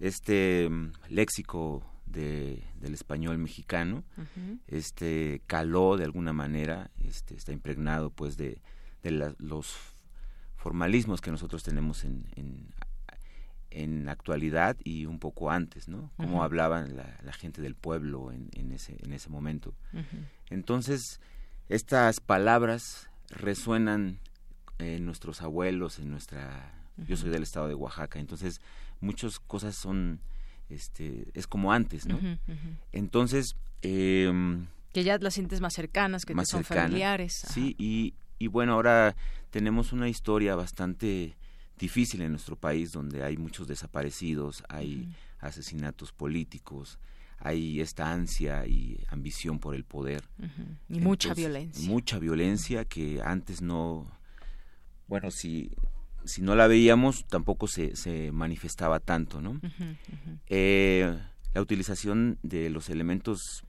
[SPEAKER 15] este mm, léxico de, del español mexicano. Este caló de alguna manera este está impregnado pues de, de los formalismos que nosotros tenemos en, en, en actualidad y un poco antes, ¿no? Cómo hablaban la, gente del pueblo en, en, ese, en ese momento. Entonces, estas palabras resuenan en nuestros abuelos, en nuestra yo soy del estado de Oaxaca, entonces muchas cosas son, este, es como antes, ¿no? Entonces... Em,
[SPEAKER 1] que ya las sientes más cercanas, que te son familiares.
[SPEAKER 15] Sí, y, y bueno, ahora tenemos una historia bastante difícil en nuestro país donde hay muchos desaparecidos, hay asesinatos políticos, hay esta ansia y ambición por el poder.
[SPEAKER 1] Y mucha violencia.
[SPEAKER 15] Mucha violencia que antes no, bueno, si, si no la veíamos tampoco se, se manifestaba tanto, ¿no? Eh, la utilización de los elementos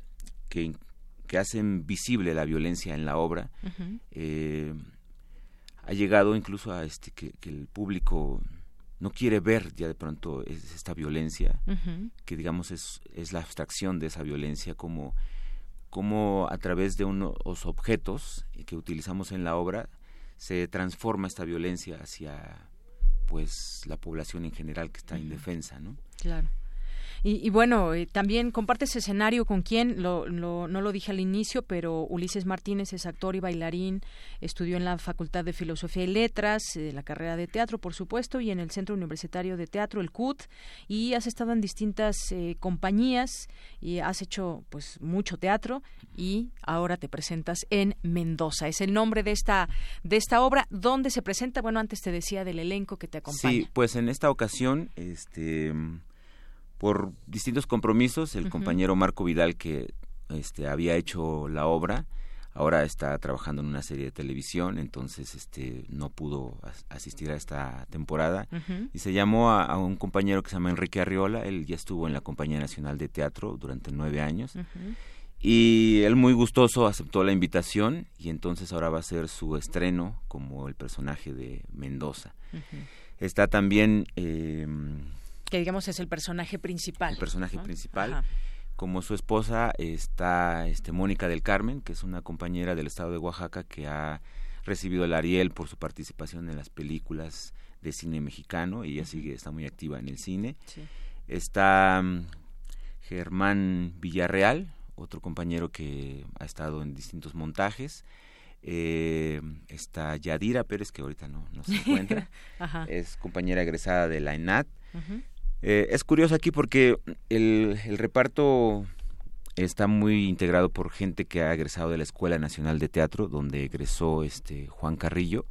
[SPEAKER 15] que, que, hacen visible la violencia en la obra eh, ha llegado incluso a este que, que el público no quiere ver ya de pronto esta violencia, que digamos es, es la abstracción de esa violencia como, como a través de unos objetos que utilizamos en la obra se transforma esta violencia hacia pues la población en general que está indefensa, ¿no?
[SPEAKER 1] Claro. Y, bueno, eh, también compartes escenario con quién, lo, no lo dije al inicio, pero Ulises Martínez es actor y bailarín, estudió en la Facultad de Filosofía y Letras, eh, la carrera de teatro, por supuesto, y en el Centro Universitario de Teatro, el CUT, y has estado en distintas eh, compañías y has hecho pues mucho teatro y ahora te presentas en Mendoza. Es el nombre de esta, de esta obra. ¿Dónde se presenta? Bueno, antes te decía del elenco que te acompaña.
[SPEAKER 15] Sí, pues en esta ocasión, este por distintos compromisos, el compañero Marco Vidal, que este, había hecho la obra, ahora está trabajando en una serie de televisión, entonces este, no pudo asistir a esta temporada. Y se llamó a, un compañero que se llama Enrique Arriola, él ya estuvo en la Compañía Nacional de Teatro durante nueve años. Y él muy gustoso aceptó la invitación y entonces ahora va a ser su estreno como el personaje de Mendoza. Está también... Eh,
[SPEAKER 1] que digamos es el personaje principal.
[SPEAKER 15] El personaje principal. Como su esposa está este, Mónica del Carmen, que es una compañera del estado de Oaxaca que ha recibido el Ariel por su participación en las películas de cine mexicano y ella sigue, está muy activa en el cine. Está mm, Germán Villarreal, otro compañero que ha estado en distintos montajes. Eh, está Yadira Pérez, que ahorita no, no se encuentra. es compañera egresada de la ENAT. Eh, es curioso aquí porque el, reparto está muy integrado por gente que ha egresado de la Escuela Nacional de Teatro, donde egresó este Juan Carrillo.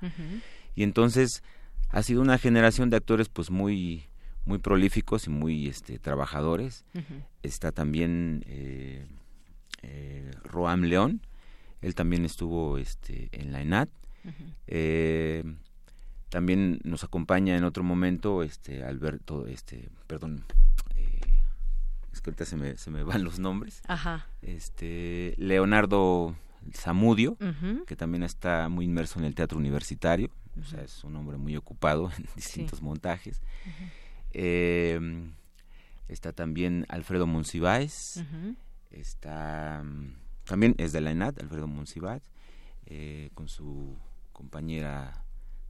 [SPEAKER 15] Y entonces ha sido una generación de actores pues muy muy prolíficos y muy este trabajadores. Está también eh, eh, Roam León, él también estuvo este en la ENAT. También nos acompaña en otro momento este Alberto, este, perdón, eh, es que ahorita se me, se me van los nombres.
[SPEAKER 1] Ajá.
[SPEAKER 15] Este, Leonardo Zamudio, que también está muy inmerso en el teatro universitario, o sea, es un hombre muy ocupado en distintos montajes. Em, está también Alfredo Monsiváis, está también es de la ENAD, Alfredo Monsiváis, eh, con su compañera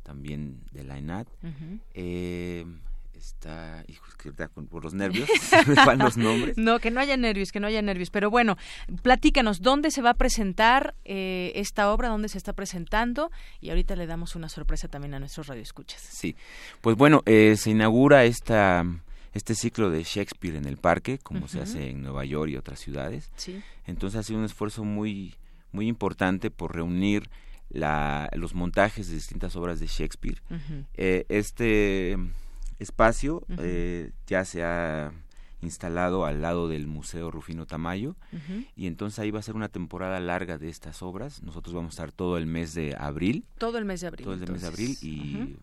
[SPEAKER 15] también de la ENAT. eh, está, hijo, es que por los nervios, me van los nombres.
[SPEAKER 1] No, que no haya nervios, que no haya nervios. Pero bueno, platícanos, ¿dónde se va a presentar eh, esta obra? ¿Dónde se está presentando? Y ahorita le damos una sorpresa también a nuestros radioescuchas.
[SPEAKER 15] Sí, pues bueno, eh, se inaugura esta este ciclo de Shakespeare en el parque, como se hace en Nueva York y otras ciudades.
[SPEAKER 1] Sí.
[SPEAKER 15] Entonces ha sido un esfuerzo muy, muy importante por reunir la, los montajes de distintas obras de Shakespeare. Eh, este espacio eh, ya se ha instalado al lado del Museo Rufino Tamayo y entonces ahí va a ser una temporada larga de estas obras. Nosotros vamos a estar todo el mes de abril.
[SPEAKER 1] Todo el mes de abril.
[SPEAKER 15] Todo el mes de abril y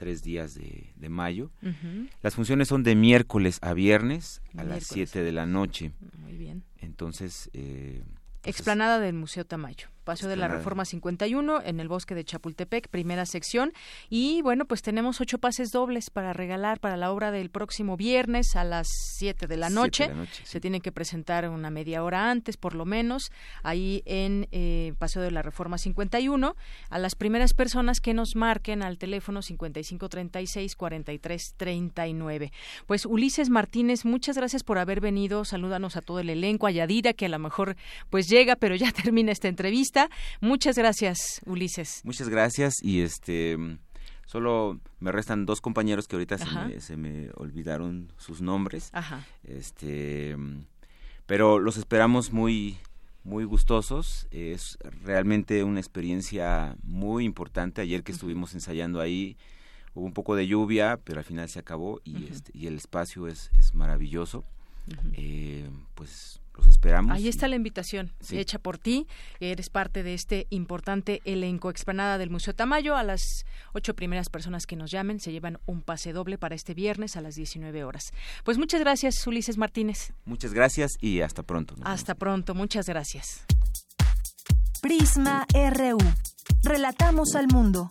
[SPEAKER 15] tres días de, mayo. Las funciones son de miércoles a viernes a las 7 de la noche.
[SPEAKER 1] Muy bien.
[SPEAKER 15] Entonces... Eh,
[SPEAKER 1] Explanada del Museo Tamayo. Paseo de la Reforma 51 en el bosque de Chapultepec, primera sección. Y bueno, pues tenemos ocho pases dobles para regalar para la obra del próximo viernes a las 7 de la noche. Se tiene que presentar una media hora antes, por lo menos, ahí en eh, Paseo de la Reforma 51. A las primeras personas que nos marquen al teléfono 5536-4339. Pues Ulises Martínez, muchas gracias por haber venido. Salúdanos a todo el elenco, a Yadira, que a lo mejor pues llega, pero ya termina esta entrevista. Muchas gracias, Ulises.
[SPEAKER 15] Muchas gracias y este solo me restan dos compañeros que ahorita se me, olvidaron sus nombres. Este, pero los esperamos muy muy gustosos. Es realmente una experiencia muy importante. Ayer que estuvimos ensayando ahí hubo un poco de lluvia, pero al final se acabó y, este, y el espacio es, es maravilloso. eh, pues los esperamos.
[SPEAKER 1] Ahí está la invitación hecha por ti. Eres parte de este importante elenco explanada del Museo Tamayo. A las ocho primeras personas que nos llamen se llevan un pase doble para este viernes a las 19 horas. Pues muchas gracias, Ulises Martínez.
[SPEAKER 15] Muchas gracias y hasta pronto.
[SPEAKER 1] Hasta pronto, muchas gracias.
[SPEAKER 3] Prisma RU. Relatamos al mundo.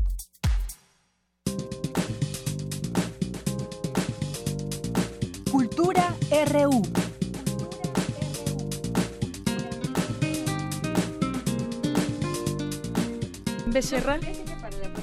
[SPEAKER 3] RU.
[SPEAKER 1] Becerra.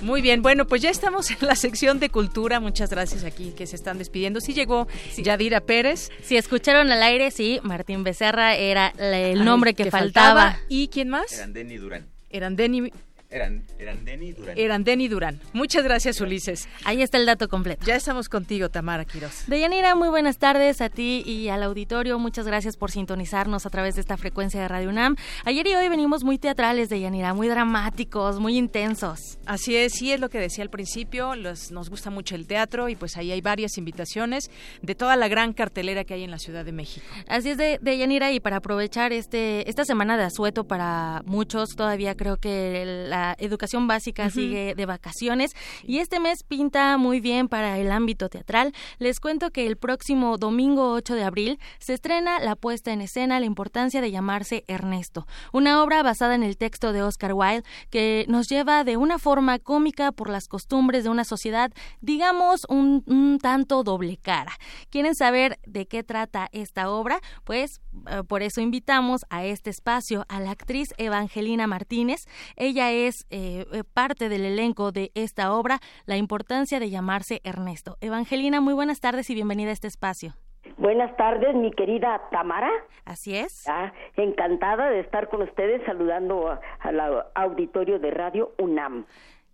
[SPEAKER 1] Muy bien, bueno, pues ya estamos en la sección de cultura. Muchas gracias aquí que se están despidiendo. Sí llegó Yadira Pérez.
[SPEAKER 16] Si escucharon al aire, sí, Martín Becerra era el
[SPEAKER 1] Ay,
[SPEAKER 16] nombre que,
[SPEAKER 1] que
[SPEAKER 16] faltaba.
[SPEAKER 1] faltaba. ¿Y quién más?
[SPEAKER 15] Eran Denny Durán.
[SPEAKER 1] Eran Denny,
[SPEAKER 15] Eran, eran Denny Durán.
[SPEAKER 1] eran Denny Durán. Muchas gracias, Ulises.
[SPEAKER 16] Ahí está el dato completo.
[SPEAKER 1] Ya estamos contigo, Tamara Quiroz.
[SPEAKER 16] Deyanira, muy buenas tardes a ti y al auditorio. Muchas gracias por sintonizarnos a través de esta frecuencia de Radio UNAM. Ayer y hoy venimos muy teatrales, Deyanira, muy dramáticos, muy intensos.
[SPEAKER 1] Así es, sí es lo que decía al principio, los- nos gusta mucho el teatro y pues ahí hay varias invitaciones de toda la gran cartelera que hay en la Ciudad de México.
[SPEAKER 16] Así es de, de Yanira y para aprovechar este esta semana de asueto para muchos todavía creo que la educación básica sigue de vacaciones y este mes pinta muy bien para el ámbito teatral. Les cuento que el próximo domingo 8 de abril se estrena la puesta en escena La importancia de llamarse Ernesto, una obra basada en el texto de Oscar Wilde que nos lleva de una forma cómica por las costumbres de una sociedad, digamos, un, un tanto doble cara. ¿Quieren saber de qué trata esta obra? Pues eh, por eso invitamos a este espacio a la actriz Evangelina Martínez. Ella es eh, eh, parte del elenco de esta obra, La importancia de llamarse Ernesto. Evangelina, muy buenas tardes y bienvenida a este espacio.
[SPEAKER 17] Buenas tardes, mi querida Tamara.
[SPEAKER 16] Así es.
[SPEAKER 17] Ah, encantada de estar con ustedes saludando al au- auditorio de Radio UNAM.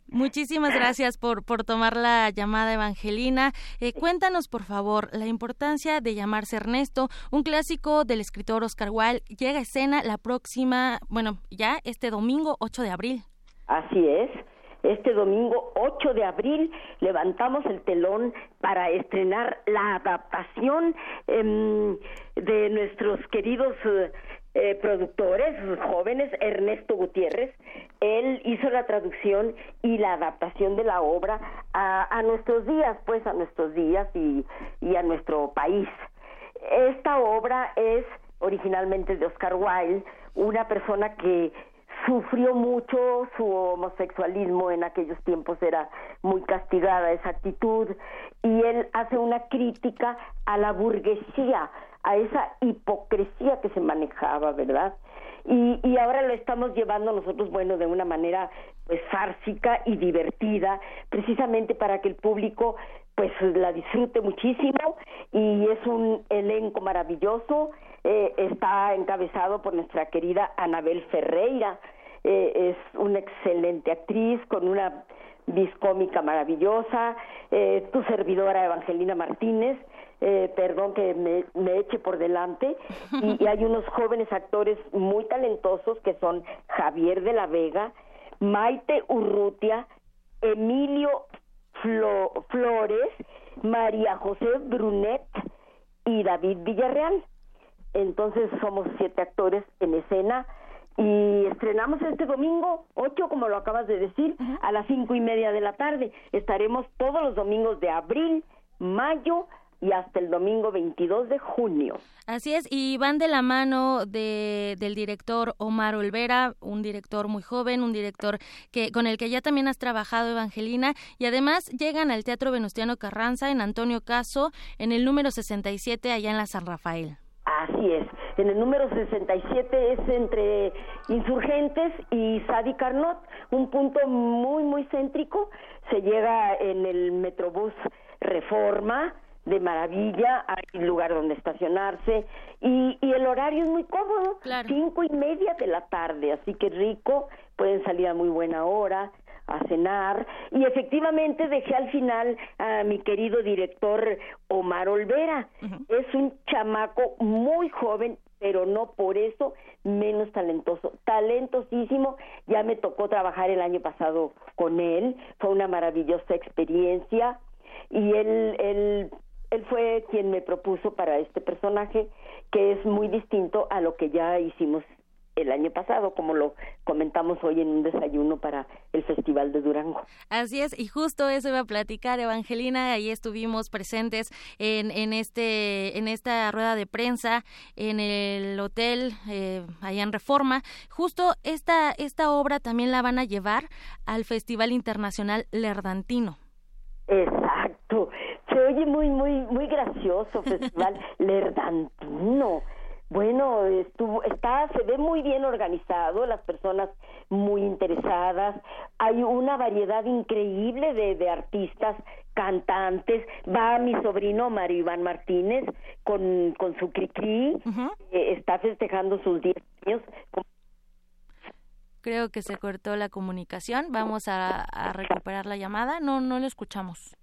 [SPEAKER 16] Muchísimas gracias por, por tomar la llamada, Evangelina. Eh, cuéntanos, por favor, la importancia de llamarse Ernesto, un clásico del escritor Oscar Wilde, llega a escena la próxima, bueno, ya este domingo 8 de abril.
[SPEAKER 17] Así es. Este domingo 8 de abril levantamos el telón para estrenar la adaptación em, de nuestros queridos eh, eh, productores jóvenes, Ernesto Gutiérrez. Él hizo la traducción y la adaptación de la obra a, a nuestros días, pues a nuestros días y, y a nuestro país. Esta obra es originalmente de Oscar Wilde, una persona que sufrió mucho su homosexualismo en aquellos tiempos era muy castigada esa actitud y él hace una crítica a la burguesía a esa hipocresía que se manejaba verdad y, y ahora lo estamos llevando nosotros bueno de una manera pues fársica y divertida precisamente para que el público pues la disfrute muchísimo y es un elenco maravilloso eh, está encabezado por nuestra querida Anabel Ferreira. Eh, es una excelente actriz con una viscómica maravillosa. Eh, tu servidora Evangelina Martínez eh, perdón que me, eche por delante. Y, y hay unos jóvenes actores muy talentosos que son Javier de la Vega Maite Urrutia Emilio Flo- Flores, María José Brunet y David Villarreal. Entonces somos siete actores en escena y estrenamos este domingo 8, como lo acabas de decir, a las cinco y media de la tarde. Estaremos todos los domingos de abril, mayo y hasta el domingo 22 de junio.
[SPEAKER 16] Así es, y van de la mano de, del director Omar Olvera, un director muy joven, un director que con el que ya también has trabajado, Evangelina, y además llegan al Teatro Venustiano Carranza en Antonio Caso, en el número 67, allá en la San Rafael.
[SPEAKER 17] Así es. En el número 67 es entre Insurgentes y Sadi Carnot, un punto muy, muy céntrico. Se llega en el Metrobús Reforma, de maravilla, hay lugar donde estacionarse y, y el horario es muy cómodo, cinco y media de la tarde, así que rico, pueden salir a muy buena hora a cenar. Y efectivamente dejé al final a mi querido director Omar Olvera. Es un chamaco muy joven, pero no por eso menos talentoso, talentosísimo. Ya me tocó trabajar el año pasado con él, fue una maravillosa experiencia. Y él, él él fue quien me propuso para este personaje que es muy distinto a lo que ya hicimos el año pasado, como lo comentamos hoy en un desayuno para el Festival de Durango.
[SPEAKER 16] Así es, y justo eso iba a platicar Evangelina, ahí estuvimos presentes en, en este en esta rueda de prensa en el hotel eh, allá en Reforma. Justo esta esta obra también la van a llevar al Festival Internacional Lerdantino.
[SPEAKER 17] Exacto se oye muy, muy, muy gracioso, Festival Lerdantino. Bueno, estuvo, está, se ve muy bien organizado, las personas muy interesadas, hay una variedad increíble de, de artistas, cantantes, va mi sobrino Mario Iván Martínez con, con su cri-cri, eh, está festejando sus 10 años.
[SPEAKER 16] Creo que se cortó la comunicación, vamos a, a recuperar la llamada, no, no lo escuchamos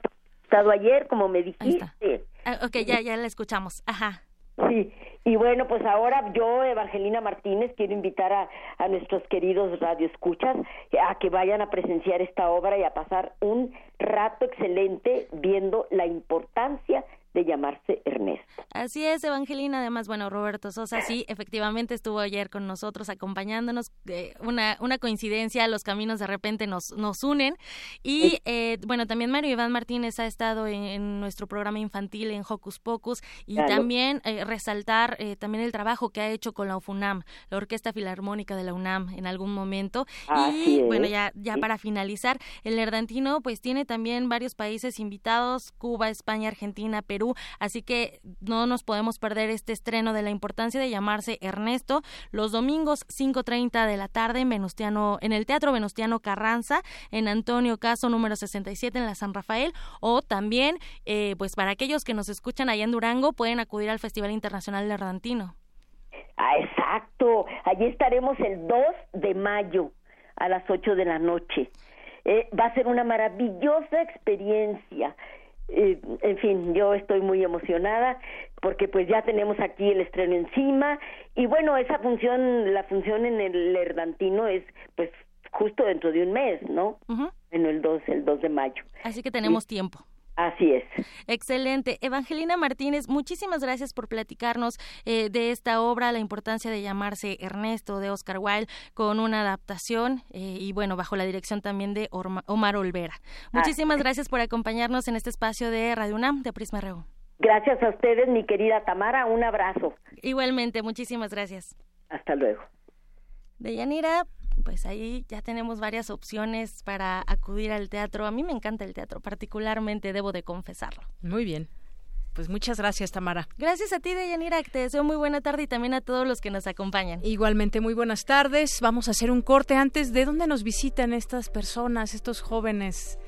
[SPEAKER 17] estado ayer, como me dijiste.
[SPEAKER 16] Ah, ok, ya, ya la escuchamos. Ajá.
[SPEAKER 17] Sí, y bueno, pues ahora yo, Evangelina Martínez, quiero invitar a, a nuestros queridos radioescuchas a que vayan a presenciar esta obra y a pasar un rato excelente viendo la importancia de llamarse Ernesto.
[SPEAKER 16] Así es, Evangelina. Además, bueno, Roberto Sosa sí, efectivamente estuvo ayer con nosotros acompañándonos. Eh, una, una coincidencia, los caminos de repente nos, nos unen. Y eh, bueno, también Mario Iván Martínez ha estado en, nuestro programa infantil en Hocus Pocus y también eh, resaltar también el trabajo que ha hecho con la UFUNAM, la Orquesta Filarmónica de la UNAM en algún momento. y bueno, ya, ya para finalizar, el Nerdantino pues tiene también varios países invitados, Cuba, España, Argentina, Perú así que no nos podemos perder este estreno de la importancia de llamarse Ernesto los domingos 5.30 de la tarde en Venustiano, en el Teatro Venustiano Carranza, en Antonio Caso número 67 en la San Rafael, o también, eh, pues para aquellos que nos escuchan allá en Durango, pueden acudir al Festival Internacional de Ardantino.
[SPEAKER 17] Ah, exacto. Allí estaremos el 2 de mayo a las 8 de la noche. Eh, va a ser una maravillosa experiencia en fin, yo estoy muy emocionada porque pues ya tenemos aquí el estreno encima y bueno, esa función, la función en el Lerdantino es pues justo dentro de un mes, ¿no? En el 2, el 2 de mayo.
[SPEAKER 16] Así que tenemos tiempo.
[SPEAKER 17] Así es.
[SPEAKER 16] Excelente. Evangelina Martínez, muchísimas gracias por platicarnos eh, de esta obra, la importancia de llamarse Ernesto de Oscar Wilde con una adaptación eh, y bueno, bajo la dirección también de Omar Olvera. Muchísimas gracias por acompañarnos en este espacio de Radio UNAM de Prisma Reu.
[SPEAKER 17] Gracias a ustedes, mi querida Tamara. Un abrazo.
[SPEAKER 16] Igualmente, muchísimas gracias.
[SPEAKER 17] Hasta luego.
[SPEAKER 16] Deyanira, pues ahí ya tenemos varias opciones para acudir al teatro. A mí me encanta el teatro, particularmente, debo de confesarlo.
[SPEAKER 1] Muy bien. Pues muchas gracias, Tamara.
[SPEAKER 16] Gracias a ti, Deyanira, te deseo muy buena tarde y también a todos los que nos acompañan.
[SPEAKER 1] Igualmente, muy buenas tardes. Vamos a hacer un corte antes. ¿De dónde nos visitan estas personas, estos jóvenes?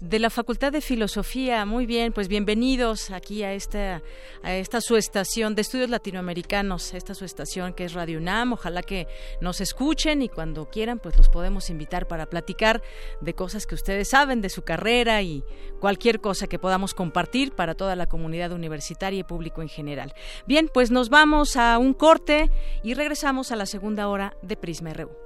[SPEAKER 1] De la Facultad de Filosofía. Muy bien, pues bienvenidos aquí a esta, a esta su estación de estudios latinoamericanos, esta su estación que es Radio UNAM. Ojalá que nos escuchen y cuando quieran, pues los podemos invitar para platicar de cosas que ustedes saben de su carrera y cualquier cosa que podamos compartir para toda la comunidad universitaria y público en general. Bien, pues nos vamos a un corte y regresamos a la segunda hora de Prisma RU.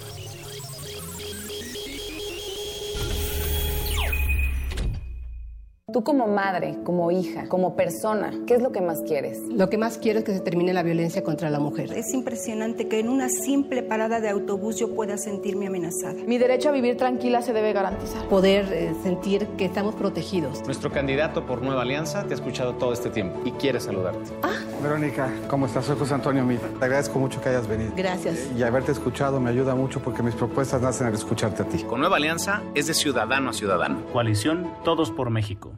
[SPEAKER 18] Tú como madre, como hija, como persona, ¿qué es lo que más quieres?
[SPEAKER 19] Lo que más quiero es que se termine la violencia contra la mujer.
[SPEAKER 20] Es impresionante que en una simple parada de autobús yo pueda sentirme amenazada.
[SPEAKER 18] Mi derecho a vivir tranquila se debe garantizar.
[SPEAKER 19] Poder eh, sentir que estamos protegidos.
[SPEAKER 21] Nuestro candidato por Nueva Alianza te ha escuchado todo este tiempo y quiere saludarte.
[SPEAKER 22] Ah. Verónica, ¿cómo estás? Soy José Antonio Mid. Te agradezco mucho que hayas venido.
[SPEAKER 19] Gracias.
[SPEAKER 22] Eh, y haberte escuchado me ayuda mucho porque mis propuestas nacen al escucharte a ti.
[SPEAKER 23] Con Nueva Alianza es de ciudadano a ciudadano.
[SPEAKER 24] Coalición Todos por México.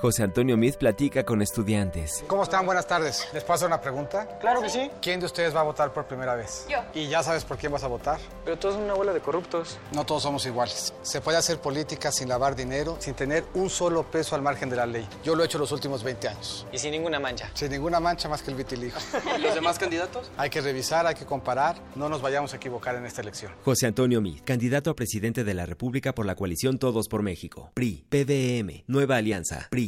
[SPEAKER 25] José Antonio Mid platica con estudiantes.
[SPEAKER 22] ¿Cómo están? Buenas tardes. ¿Les puedo hacer una pregunta?
[SPEAKER 20] Claro que sí.
[SPEAKER 22] ¿Quién de ustedes va a votar por primera vez?
[SPEAKER 20] Yo.
[SPEAKER 22] ¿Y ya sabes por quién vas a votar?
[SPEAKER 20] Pero todos son una bola de corruptos.
[SPEAKER 22] No todos somos iguales. Se puede hacer política sin lavar dinero, sin tener un solo peso al margen de la ley. Yo lo he hecho los últimos 20 años.
[SPEAKER 20] ¿Y sin ninguna mancha?
[SPEAKER 22] Sin ninguna mancha más que el vitiligo.
[SPEAKER 20] ¿Y los demás candidatos?
[SPEAKER 22] Hay que revisar, hay que comparar. No nos vayamos a equivocar en esta elección.
[SPEAKER 25] José Antonio Mid, candidato a presidente de la República por la coalición Todos por México. PRI, PDM, Nueva Alianza, PRI.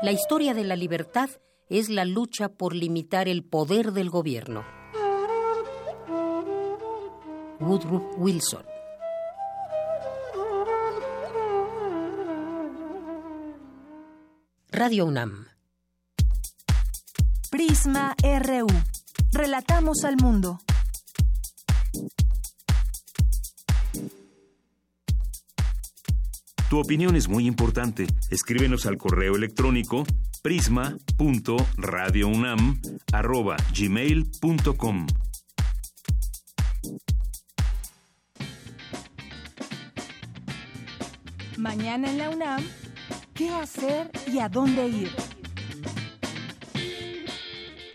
[SPEAKER 26] La historia de la libertad es la lucha por limitar el poder del gobierno. Woodrow Wilson. Radio UNAM.
[SPEAKER 3] Prisma RU. Relatamos al mundo.
[SPEAKER 5] Tu opinión es muy importante. Escríbenos al correo electrónico prisma.radiounam@gmail.com.
[SPEAKER 3] Mañana en la UNAM, ¿qué hacer y a dónde ir?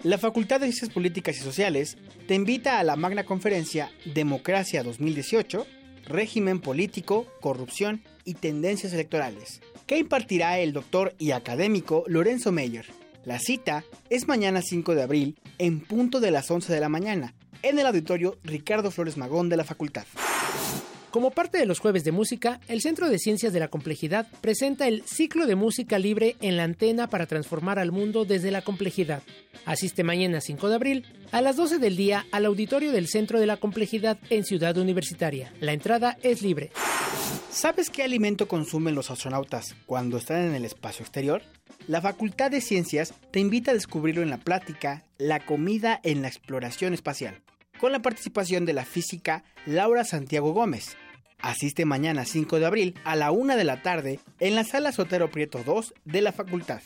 [SPEAKER 4] La Facultad de Ciencias Políticas y Sociales te invita a la magna conferencia Democracia 2018, Régimen Político, Corrupción y Tendencias Electorales, que impartirá el doctor y académico Lorenzo Meyer. La cita es mañana 5 de abril en punto de las 11 de la mañana en el auditorio Ricardo Flores Magón de la facultad.
[SPEAKER 2] Como parte de los jueves de música, el Centro de Ciencias de la Complejidad presenta el ciclo de música libre en la antena para transformar al mundo desde la complejidad. Asiste mañana 5 de abril a las 12 del día al auditorio del Centro de la Complejidad en Ciudad Universitaria. La entrada es libre.
[SPEAKER 4] ¿Sabes qué alimento consumen los astronautas cuando están en el espacio exterior? La Facultad de Ciencias te invita a descubrirlo en la plática La comida en la exploración espacial, con la participación de la física Laura Santiago Gómez. Asiste mañana 5 de abril a la 1 de la tarde en la sala Sotero Prieto 2 de la facultad.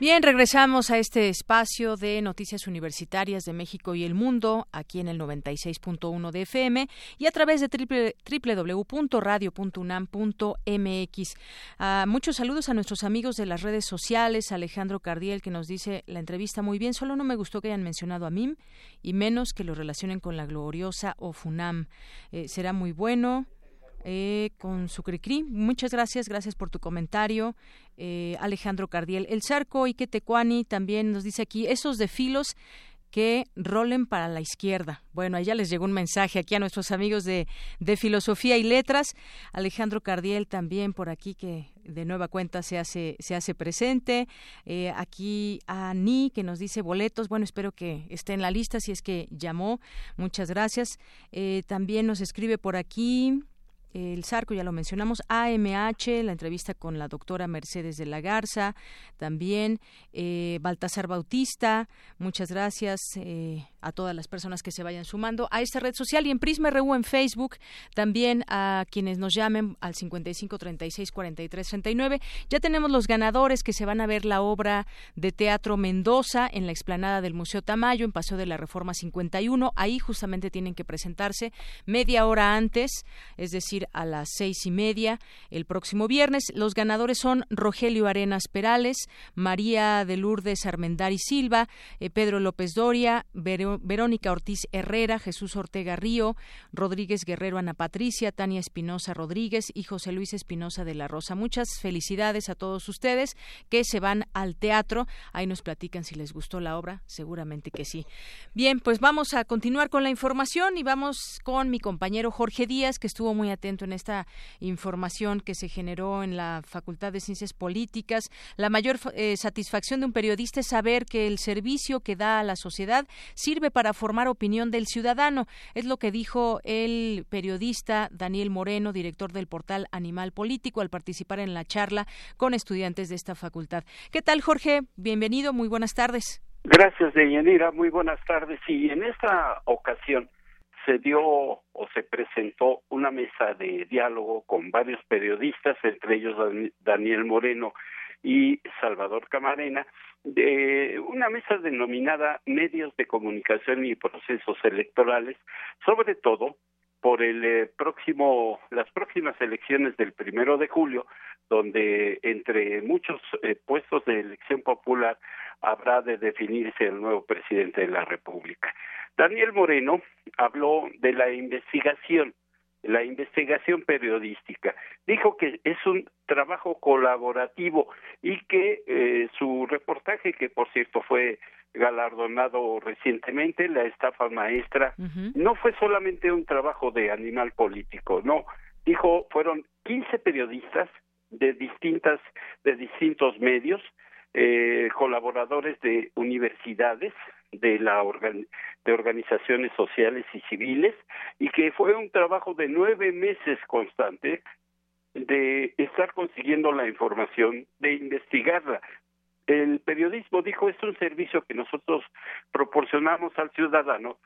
[SPEAKER 1] Bien, regresamos a este espacio de noticias universitarias de México y el mundo, aquí en el 96.1 de FM y a través de www.radio.unam.mx. Ah, muchos saludos a nuestros amigos de las redes sociales, Alejandro Cardiel, que nos dice la entrevista muy bien, solo no me gustó que hayan mencionado a MIM y menos que lo relacionen con la gloriosa OFUNAM. Eh, será muy bueno. Eh, con su cricri. Muchas gracias, gracias por tu comentario, eh, Alejandro Cardiel. El Zarco y Tecuani también nos dice aquí, esos de filos que rolen para la izquierda. Bueno, ahí ya les llegó un mensaje aquí a nuestros amigos de, de Filosofía y Letras. Alejandro Cardiel también por aquí que de nueva cuenta se hace, se hace presente. Eh, aquí a Ni que nos dice boletos. Bueno, espero que esté en la lista si es que llamó. Muchas gracias. también nos escribe por aquí el Zarco, ya lo mencionamos, AMH, la entrevista con la doctora Mercedes de la Garza, también eh, Baltasar Bautista, muchas gracias eh, a todas las personas que se vayan sumando a esta red social y en Prisma RU en Facebook, también a quienes nos llamen al 55 36 43 39. Ya tenemos los ganadores que se van a ver la obra de teatro Mendoza en la explanada del Museo Tamayo, en Paseo de la Reforma 51. Ahí justamente tienen que presentarse media hora antes, es decir, a las seis y media el próximo viernes. Los ganadores son Rogelio Arenas Perales, María de Lourdes Armendari Silva, eh, Pedro López Doria, Verónica Ortiz Herrera, Jesús Ortega Río, Rodríguez Guerrero Ana Patricia, Tania Espinosa Rodríguez y José Luis Espinosa de la Rosa. Muchas felicidades a todos ustedes que se van al teatro. Ahí nos platican si les gustó la obra, seguramente que sí. Bien, pues vamos a continuar con la información y vamos con mi compañero Jorge Díaz, que estuvo muy atento en esta información que se generó en la Facultad de Ciencias Políticas. La mayor eh, satisfacción de un periodista es saber que el servicio que da a la sociedad sirve para formar opinión del ciudadano. Es lo que dijo el periodista Daniel Moreno, director del portal Animal Político, al participar en la charla con estudiantes de esta facultad. ¿Qué tal, Jorge? Bienvenido, muy buenas tardes.
[SPEAKER 27] Gracias, Deyanira. Muy buenas tardes. Y en esta ocasión se dio o se presentó una mesa de diálogo con varios periodistas, entre ellos Daniel Moreno y Salvador Camarena, de una mesa denominada Medios de Comunicación y Procesos Electorales, sobre todo por el eh, próximo, las próximas elecciones del primero de julio, donde entre muchos eh, puestos de elección popular habrá de definirse el nuevo presidente de la República. Daniel Moreno habló de la investigación, la investigación periodística. Dijo que es un trabajo colaborativo y que eh, su reportaje, que por cierto fue galardonado recientemente, la estafa maestra, no fue solamente un trabajo de animal político, no, dijo, fueron 15 periodistas de distintas, de distintos medios, eh, colaboradores de universidades, de la de organizaciones sociales y civiles y que fue un trabajo de nueve meses constante de estar consiguiendo la información, de investigarla. El periodismo, dijo, es un servicio que nosotros proporcionamos al ciudadano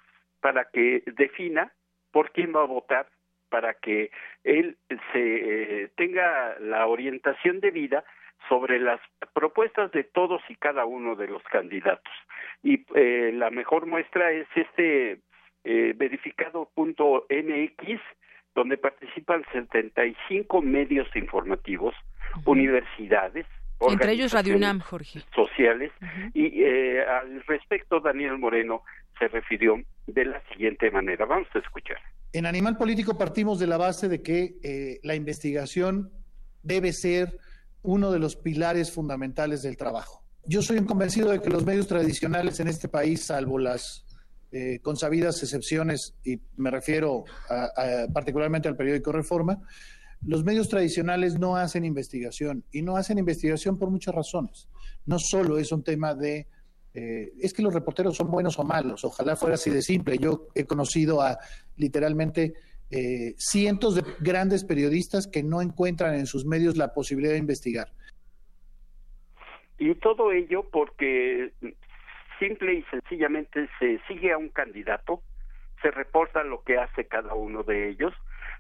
[SPEAKER 27] para que defina por quién va a votar, para que él se eh, tenga la orientación de vida sobre las propuestas de todos y cada uno de los candidatos. Y eh, la mejor muestra es este eh, verificado.mx, donde participan 75 medios informativos, universidades,
[SPEAKER 1] entre ellos Radio UNAM, Jorge.
[SPEAKER 27] Sociales. Y eh, al respecto, Daniel Moreno se refirió de la siguiente manera. Vamos a escuchar.
[SPEAKER 28] En Animal Político partimos de la base de que eh, la investigación debe ser uno de los pilares fundamentales del trabajo. Yo soy convencido de que los medios tradicionales en este país, salvo las eh, consabidas excepciones, y me refiero particularmente al periódico Reforma, los medios tradicionales no hacen investigación y no hacen investigación por muchas razones. No solo es un tema de eh, es que los reporteros son buenos o malos, ojalá fuera así de simple. Yo he conocido a literalmente eh, cientos de grandes periodistas que no encuentran en sus medios la posibilidad de investigar.
[SPEAKER 27] Y todo ello porque simple y sencillamente se sigue a un candidato, se reporta lo que hace cada uno de ellos,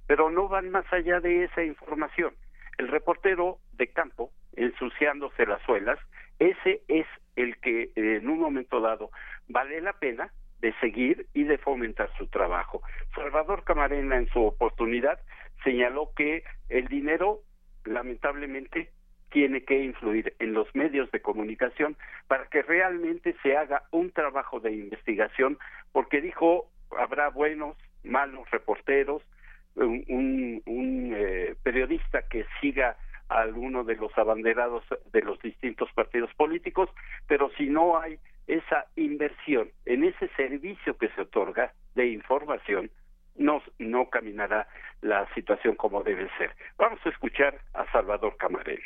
[SPEAKER 27] pero no van más allá de esa información. El reportero de campo, ensuciándose las suelas, ese es el que en un momento dado vale la pena de seguir y de fomentar su trabajo. Salvador Camarena en su oportunidad señaló que el dinero lamentablemente tiene que influir en los medios de comunicación para que realmente se haga un trabajo de investigación, porque dijo habrá buenos, malos reporteros, un, un, eh, periodista que siga a alguno de los abanderados de los distintos partidos políticos, pero si no hay esa inversión en ese servicio que se otorga de información, no, no caminará la situación como debe ser. Vamos a escuchar a Salvador Camarena.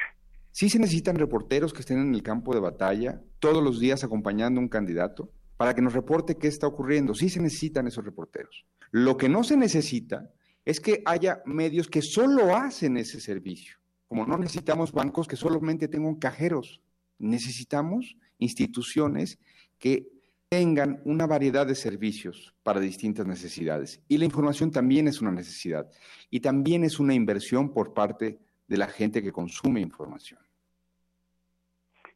[SPEAKER 29] Sí se necesitan reporteros que estén en el campo de batalla todos los días acompañando a un candidato para que nos reporte qué está ocurriendo. Sí se necesitan esos reporteros. Lo que no se necesita es que haya medios que solo hacen ese servicio. Como no necesitamos bancos que solamente tengan cajeros, necesitamos instituciones que tengan una variedad de servicios para distintas necesidades. Y la información también es una necesidad y también es una inversión por parte de la gente que consume información.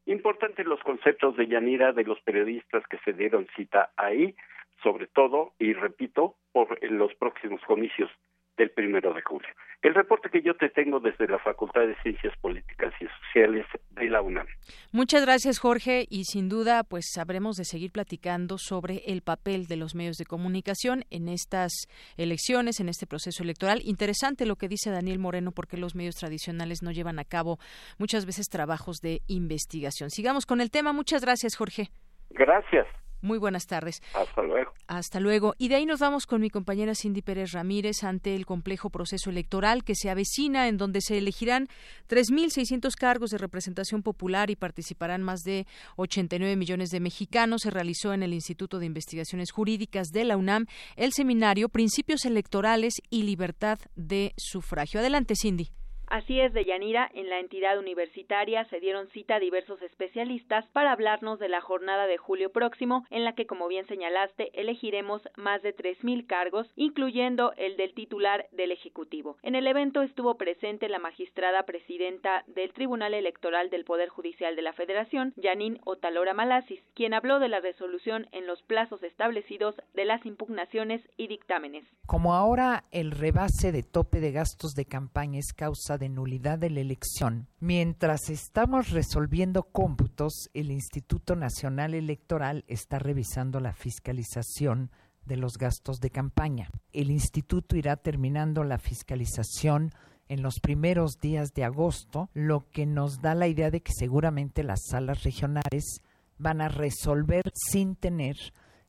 [SPEAKER 27] Importantes los conceptos de Yanira de los periodistas que se dieron cita ahí, sobre todo, y repito, por los próximos comicios del primero de julio. El reporte que yo te tengo desde la Facultad de Ciencias Políticas y Sociales de la UNAM.
[SPEAKER 30] Muchas gracias, Jorge, y sin duda, pues sabremos de seguir platicando sobre el papel de los medios de comunicación en estas elecciones, en este proceso electoral. Interesante lo que dice Daniel Moreno, porque los medios tradicionales no llevan a cabo muchas veces trabajos de investigación. Sigamos con el tema. Muchas gracias, Jorge.
[SPEAKER 27] Gracias.
[SPEAKER 30] Muy buenas tardes.
[SPEAKER 27] Hasta luego.
[SPEAKER 30] Hasta luego. Y de ahí nos vamos con mi compañera Cindy Pérez Ramírez ante el complejo proceso electoral que se avecina, en donde se elegirán 3.600 cargos de representación popular y participarán más de 89 millones de mexicanos. Se realizó en el Instituto de Investigaciones Jurídicas de la UNAM el seminario Principios Electorales y Libertad de Sufragio. Adelante, Cindy.
[SPEAKER 31] Así es, Deyanira, en la entidad universitaria se dieron cita a diversos especialistas para hablarnos de la jornada de julio próximo, en la que, como bien señalaste, elegiremos más de 3.000 cargos, incluyendo el del titular del Ejecutivo. En el evento estuvo presente la magistrada presidenta del Tribunal Electoral del Poder Judicial de la Federación, Janine Otalora Malasis, quien habló de la resolución en los plazos establecidos de las impugnaciones y dictámenes.
[SPEAKER 32] Como ahora el rebase de tope de gastos de campaña es causa de nulidad de la elección, mientras estamos resolviendo cómputos, el Instituto Nacional Electoral está revisando la fiscalización de los gastos de campaña. El instituto irá terminando la fiscalización en los primeros días de agosto, lo que nos da la idea de que seguramente las salas regionales van a resolver sin tener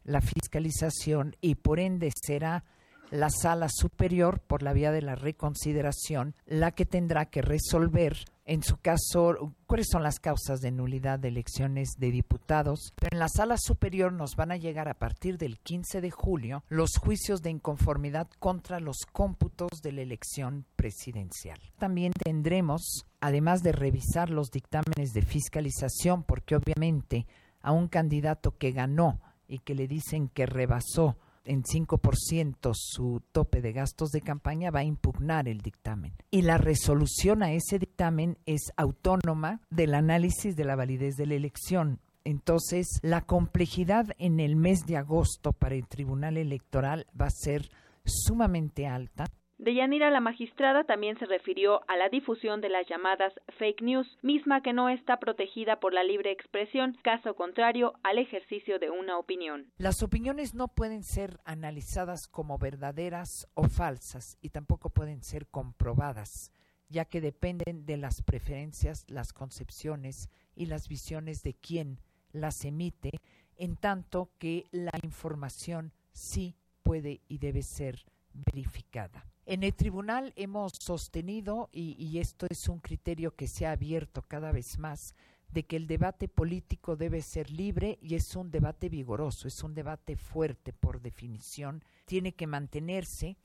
[SPEAKER 32] la fiscalización y por ende será la sala superior, por la vía de la reconsideración, la que tendrá que resolver, en su caso, cuáles son las causas de nulidad de elecciones de diputados. Pero en la sala superior nos van a llegar a partir del 15 de julio los juicios de inconformidad contra los cómputos de la elección presidencial. También tendremos, además de revisar los dictámenes de fiscalización, porque obviamente a un candidato que ganó y que le dicen que rebasó en 5% su tope de gastos de campaña, va a impugnar el dictamen. Y la resolución a ese dictamen es autónoma del análisis de la validez de la elección. Entonces, la complejidad en el mes de agosto para el Tribunal Electoral va a ser sumamente alta
[SPEAKER 31] Deyanira, la magistrada, también se refirió a la difusión de las llamadas fake news, misma que no está protegida por la libre expresión, caso contrario al ejercicio de una opinión.
[SPEAKER 32] Las opiniones no pueden ser analizadas como verdaderas o falsas y tampoco pueden ser comprobadas, ya que dependen de las preferencias, las concepciones y las visiones de quien las emite, en tanto que la información sí puede y debe ser verificada. En el tribunal hemos sostenido, y, esto es un criterio que se ha abierto cada vez más, de que el debate político debe ser libre y es un debate vigoroso, es un debate fuerte por definición, tiene que mantenerse.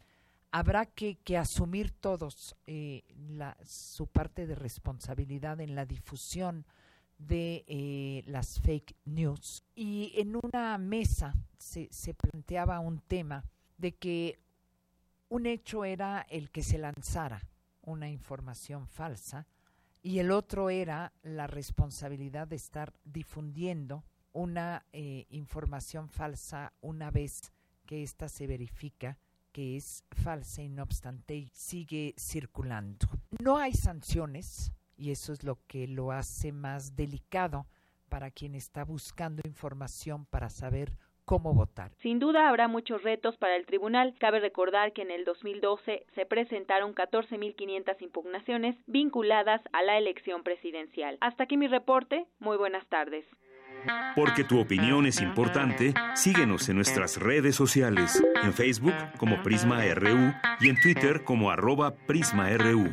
[SPEAKER 32] Habrá que, asumir todos eh, su parte de responsabilidad en la difusión de eh, las fake news. Y en una mesa se, se planteaba un tema de que un hecho era el que se lanzara una información falsa y el otro era la responsabilidad de estar difundiendo una eh, información falsa una vez que ésta se verifica que es falsa y no obstante sigue circulando. No hay sanciones y eso es lo que lo hace más delicado para quien está buscando información para saber cómo votar.
[SPEAKER 31] Sin duda habrá muchos retos para el tribunal. Cabe recordar que en el 2012 se presentaron 14.500 impugnaciones vinculadas a la elección presidencial. Hasta aquí mi reporte. Muy buenas tardes.
[SPEAKER 5] Porque tu opinión es importante, síguenos en nuestras redes sociales, en Facebook como Prisma RU y en Twitter como arroba PrismaRU.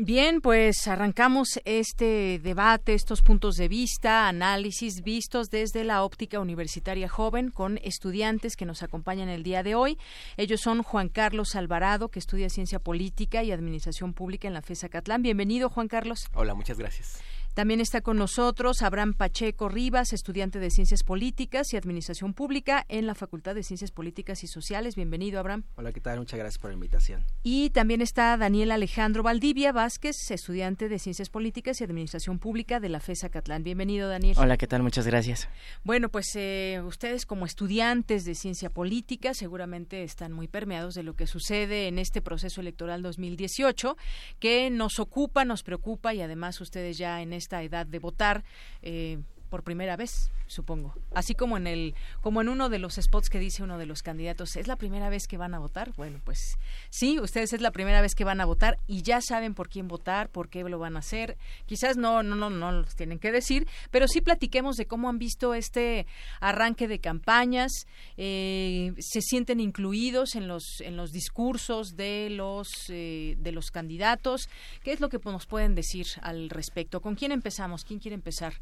[SPEAKER 1] Bien, pues arrancamos este debate, estos puntos de vista, análisis vistos desde la óptica universitaria joven con estudiantes que nos acompañan el día de hoy. Ellos son Juan Carlos Alvarado, que estudia Ciencia Política y Administración Pública en la FESA Catlán. Bienvenido, Juan Carlos.
[SPEAKER 33] Hola, muchas gracias.
[SPEAKER 1] También está con nosotros Abraham Pacheco Rivas, estudiante de Ciencias Políticas y Administración Pública en la Facultad de Ciencias Políticas y Sociales. Bienvenido, Abraham.
[SPEAKER 33] Hola, ¿qué tal? Muchas gracias por la invitación.
[SPEAKER 1] Y también está Daniel Alejandro Valdivia Vázquez, estudiante de Ciencias Políticas y Administración Pública de la FESA Catlán. Bienvenido, Daniel.
[SPEAKER 33] Hola, ¿qué tal? Muchas gracias.
[SPEAKER 1] Bueno, pues eh, ustedes como estudiantes de Ciencia Política seguramente están muy permeados de lo que sucede en este proceso electoral 2018, que nos ocupa, nos preocupa y además ustedes ya en esta edad de votar eh, por primera vez, supongo. Así como en el, como en uno de los spots que dice uno de los candidatos, ¿es la primera vez que van a votar? Bueno, pues sí, ustedes es la primera vez que van a votar y ya saben por quién votar, por qué lo van a hacer. Quizás no, no, no, no los tienen que decir, pero sí platiquemos de cómo han visto este arranque de campañas, eh, se sienten incluidos en los, en los discursos de los, eh, de los candidatos. ¿Qué es lo que nos pueden decir al respecto? ¿Con quién empezamos? ¿Quién quiere empezar?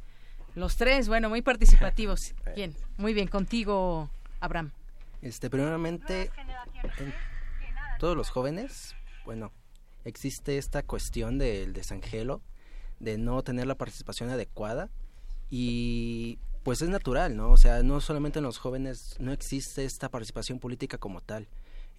[SPEAKER 1] Los tres, bueno, muy participativos. Bien, muy bien. Contigo, Abraham.
[SPEAKER 33] Este, primeramente, todos los jóvenes, bueno, existe esta cuestión del desangelo, de no tener la participación adecuada y pues es natural, ¿no? O sea, no solamente en los jóvenes no existe esta participación política como tal.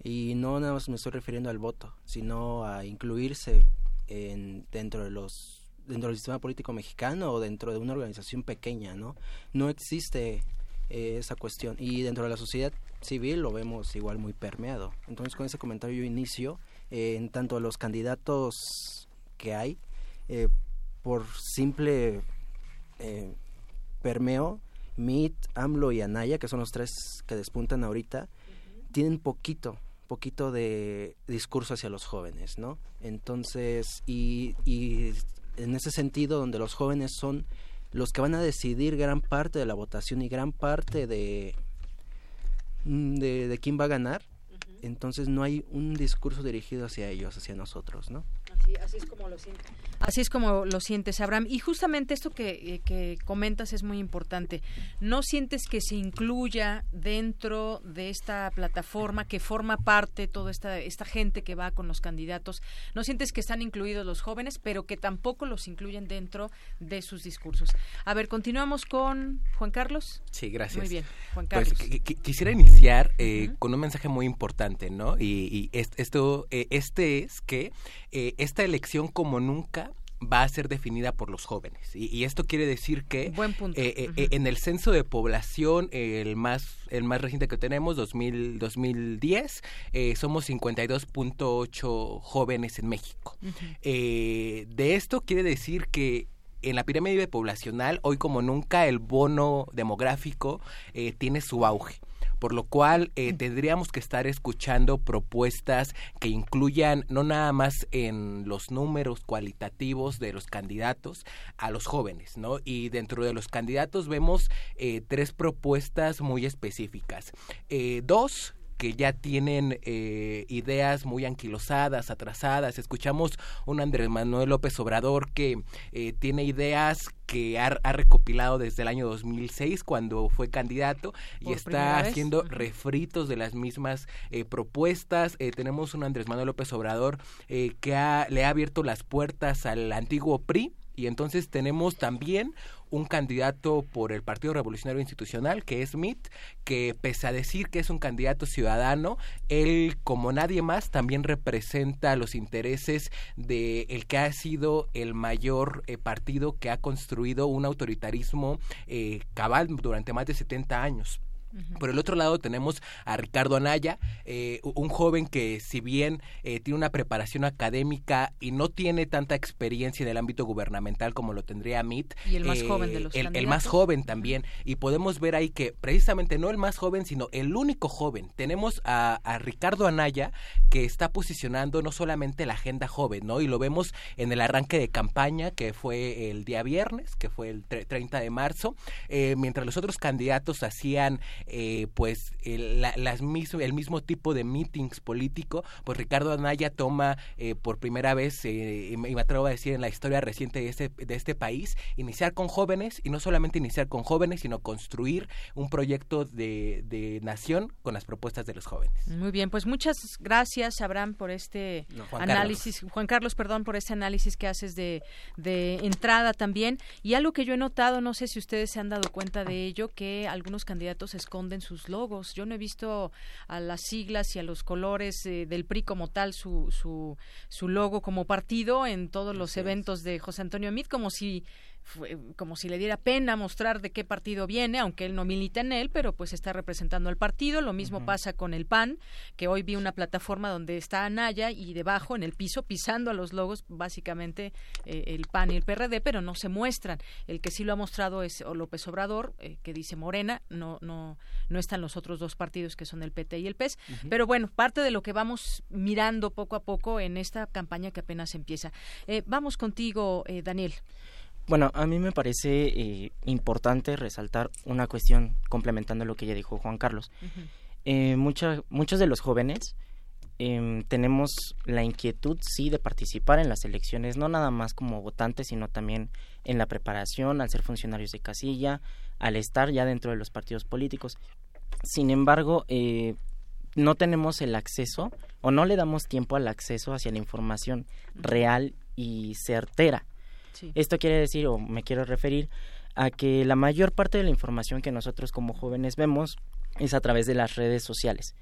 [SPEAKER 33] Y no nada más me estoy refiriendo al voto, sino a incluirse en, dentro de los dentro del sistema político mexicano o dentro de una organización pequeña, ¿no? No existe eh, esa cuestión y dentro de la sociedad civil lo vemos igual muy permeado. Entonces con ese comentario yo inicio eh, en tanto los candidatos que hay eh, por simple permeo, MIT, AMLO y Anaya, que son los tres que despuntan ahorita, tienen poquito, poquito de discurso hacia los jóvenes, ¿no? Entonces, y, y en ese sentido donde los jóvenes son los que van a decidir gran parte de la votación y gran parte de, mm, de, quién va a ganar, entonces no hay un discurso dirigido hacia ellos, hacia nosotros, ¿no?
[SPEAKER 1] Así, es como lo sientes. Así es como lo sientes, Abraham. Y justamente esto que, eh, comentas es muy importante. ¿No sientes que se incluya dentro de esta plataforma que forma parte toda esta, esta gente que va con los candidatos? ¿No sientes que están incluidos los jóvenes, pero que tampoco los incluyen dentro de sus discursos? A ver, continuamos con Juan Carlos.
[SPEAKER 34] Sí, gracias.
[SPEAKER 1] Muy bien, Juan
[SPEAKER 34] pues,
[SPEAKER 1] Carlos.
[SPEAKER 34] quisiera iniciar eh, con un mensaje muy importante, ¿no? Y, esto, eh, este es que esta elección como nunca va a ser definida por los jóvenes. Y, esto quiere decir que
[SPEAKER 1] eh,
[SPEAKER 34] eh, eh, en el censo de población, el más el más reciente que tenemos, 2000, 2010, somos 52.8 jóvenes en México. de esto quiere decir que en la pirámide poblacional, hoy como nunca, el bono demográfico tiene su auge por lo cual eh, tendríamos que estar escuchando propuestas que incluyan no nada más en los números cualitativos de los candidatos a los jóvenes, ¿no? Y dentro de los candidatos vemos eh, tres propuestas muy específicas. Eh, dos que ya tienen eh, ideas muy anquilosadas, atrasadas. Escuchamos un Andrés Manuel López Obrador que eh, tiene ideas que ha, recopilado desde el año 2006 cuando fue candidato y está haciendo refritos de las mismas eh, propuestas. tenemos un Andrés Manuel López Obrador que le ha abierto las puertas al antiguo PRI y entonces tenemos también un candidato por el Partido Revolucionario Institucional, que es MIT, que pese a decir que es un candidato ciudadano, él, como nadie más, también representa los intereses de el que ha sido el mayor eh, partido que ha construido un autoritarismo eh, cabal durante más de 70 años. Por el otro lado tenemos a Ricardo Anaya, eh, un joven que si bien eh, tiene una preparación académica y no tiene tanta experiencia en el ámbito gubernamental como lo tendría MIT.
[SPEAKER 1] Y el más joven de los
[SPEAKER 34] el, el más joven también. Y podemos ver ahí que precisamente no el más joven, sino el único joven. Tenemos a, Ricardo Anaya que está posicionando no solamente la agenda joven, ¿no? Y lo vemos en el arranque de campaña que fue el día viernes, que fue el 30 de marzo, eh, mientras los otros candidatos hacían eh, pues el, las mismo, el mismo tipo de meetings político, pues Ricardo Anaya toma eh, por primera vez, eh, y me atrevo a decir en la historia reciente de este, de este país, iniciar con jóvenes y no solamente iniciar con jóvenes, sino construir un proyecto de, de nación con las propuestas de los jóvenes.
[SPEAKER 1] Muy bien, pues muchas gracias, Abraham, por este análisis, Juan Carlos, perdón, por este análisis que haces de, de entrada también. Y algo que yo he notado, no sé si ustedes se han dado cuenta de ello, que algunos candidatos esconden sus logos. Yo no he visto a las siglas y a los colores eh, del PRI como tal, su, su, su logo como partido en todos los eventos de José Antonio Mit, como si como si le diera pena mostrar de qué partido viene, aunque él no milita en él, pero pues está representando al partido. Lo mismo pasa con el PAN, que hoy vi una plataforma donde está Anaya y debajo, en el piso, pisando a los logos, básicamente eh, el PAN y el PRD, pero no se muestran. El que sí lo ha mostrado es López Obrador, eh, que dice Morena, no, no, no están los otros dos partidos que son el PT y el PES. Pero bueno, parte de lo que vamos mirando poco a poco en esta campaña que apenas empieza. Eh, vamos contigo, Daniel.
[SPEAKER 35] Bueno, a mí me parece eh, importante resaltar una cuestión complementando lo que ya dijo Juan Carlos. Eh, muchos de los jóvenes em, tenemos la inquietud, sí, de participar en las elecciones, no nada más como votantes, sino también en la preparación, al ser funcionarios de casilla, al estar ya dentro de los partidos políticos. Sin embargo, eh, no tenemos el acceso o no le damos tiempo al acceso hacia la información real y certera esto quiere decir, o me quiero referir, a que la mayor parte de la información que nosotros como jóvenes vemos es a través de las redes sociales.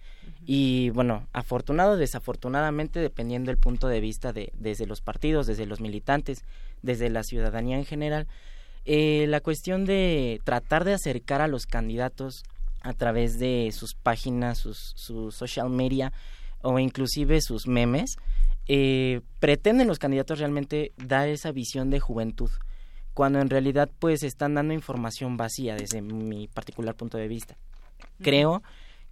[SPEAKER 35] Y bueno, afortunado o desafortunadamente, dependiendo del punto de vista de desde los partidos, desde los militantes, desde la ciudadanía en general, eh, la cuestión de tratar de acercar a los candidatos a través de sus páginas, sus, sus social media o inclusive sus memes, eh, pretenden los candidatos realmente dar esa visión de juventud, cuando en realidad pues están dando información vacía desde mi particular punto de vista. Creo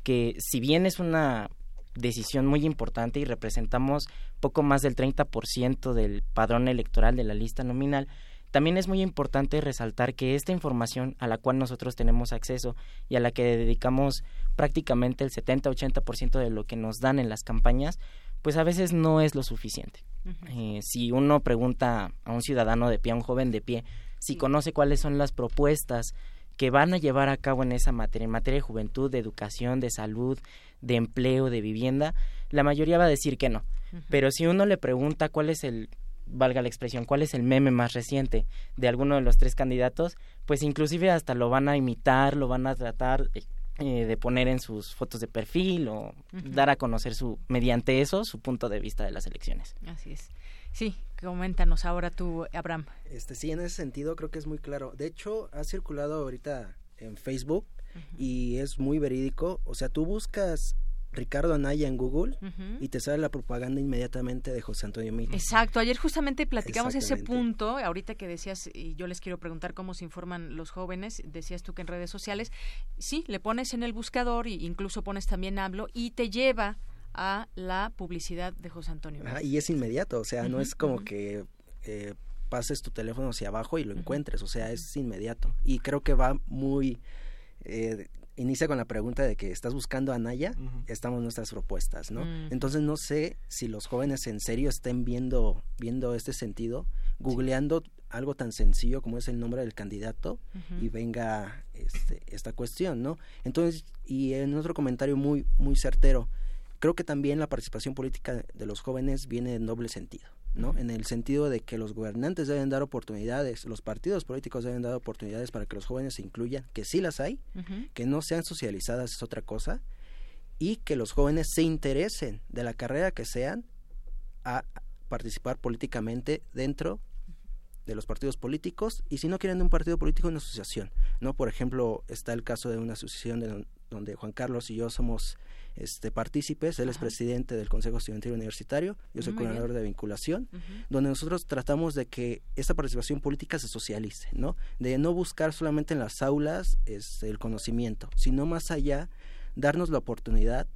[SPEAKER 35] que si bien es una decisión muy importante y representamos poco más del 30% del padrón electoral de la lista nominal, También es muy importante resaltar que esta información a la cual nosotros tenemos acceso y a la que dedicamos prácticamente el 70-80% de lo que nos dan en las campañas, pues a veces no es lo suficiente. Eh, si uno pregunta a un ciudadano de pie, a un joven de pie, si conoce cuáles son las propuestas que van a llevar a cabo en esa materia, en materia de juventud, de educación, de salud, de empleo, de vivienda, la mayoría va a decir que no. Pero si uno le pregunta cuál es el, valga la expresión, cuál es el meme más reciente de alguno de los tres candidatos, pues inclusive hasta lo van a imitar, lo van a tratar eh, de poner en sus fotos de perfil o dar a conocer su mediante eso su punto de vista de las elecciones.
[SPEAKER 30] Así es. Sí, coméntanos ahora tú, Abraham.
[SPEAKER 33] Este sí, en ese sentido creo que es muy claro. De hecho, ha circulado ahorita en Facebook y es muy verídico. O sea, tú buscas Ricardo Anaya en Google y te sale la propaganda inmediatamente de José Antonio Meade.
[SPEAKER 30] Exacto, ayer justamente platicamos ese punto, ahorita que decías, y yo les quiero preguntar cómo se informan los jóvenes, decías tú que en redes sociales, sí, le pones en el buscador e incluso pones también hablo y te lleva a la publicidad de José Antonio.
[SPEAKER 33] y es inmediato, o sea, no es como que eh, pases tu teléfono hacia abajo y lo encuentres, o sea, es inmediato. Y creo que va muy... Eh, inicia con la pregunta de que estás buscando a Naya, estamos nuestras propuestas, ¿no? Entonces no sé si los jóvenes en serio estén viendo, viendo este sentido, googleando algo tan sencillo como es el nombre del candidato y venga este, esta cuestión, ¿no? Entonces, y en otro comentario muy, muy certero, creo que también la participación política de los jóvenes viene en doble sentido. ¿No? En el sentido de que los gobernantes deben dar oportunidades, los partidos políticos deben dar oportunidades para que los jóvenes se incluyan, que sí las hay, que no sean socializadas es otra cosa, y que los jóvenes se interesen de la carrera que sean a participar políticamente dentro de los partidos políticos y si no quieren de un partido político una asociación no por ejemplo está el caso de una asociación de donde Juan Carlos y yo somos este, partícipes. Él es presidente del Consejo Estudiantil Universitario, yo soy coordinador de vinculación, donde nosotros tratamos de que esta participación política se socialice, ¿no? De no buscar solamente en las aulas este, el conocimiento, sino más allá darnos la oportunidad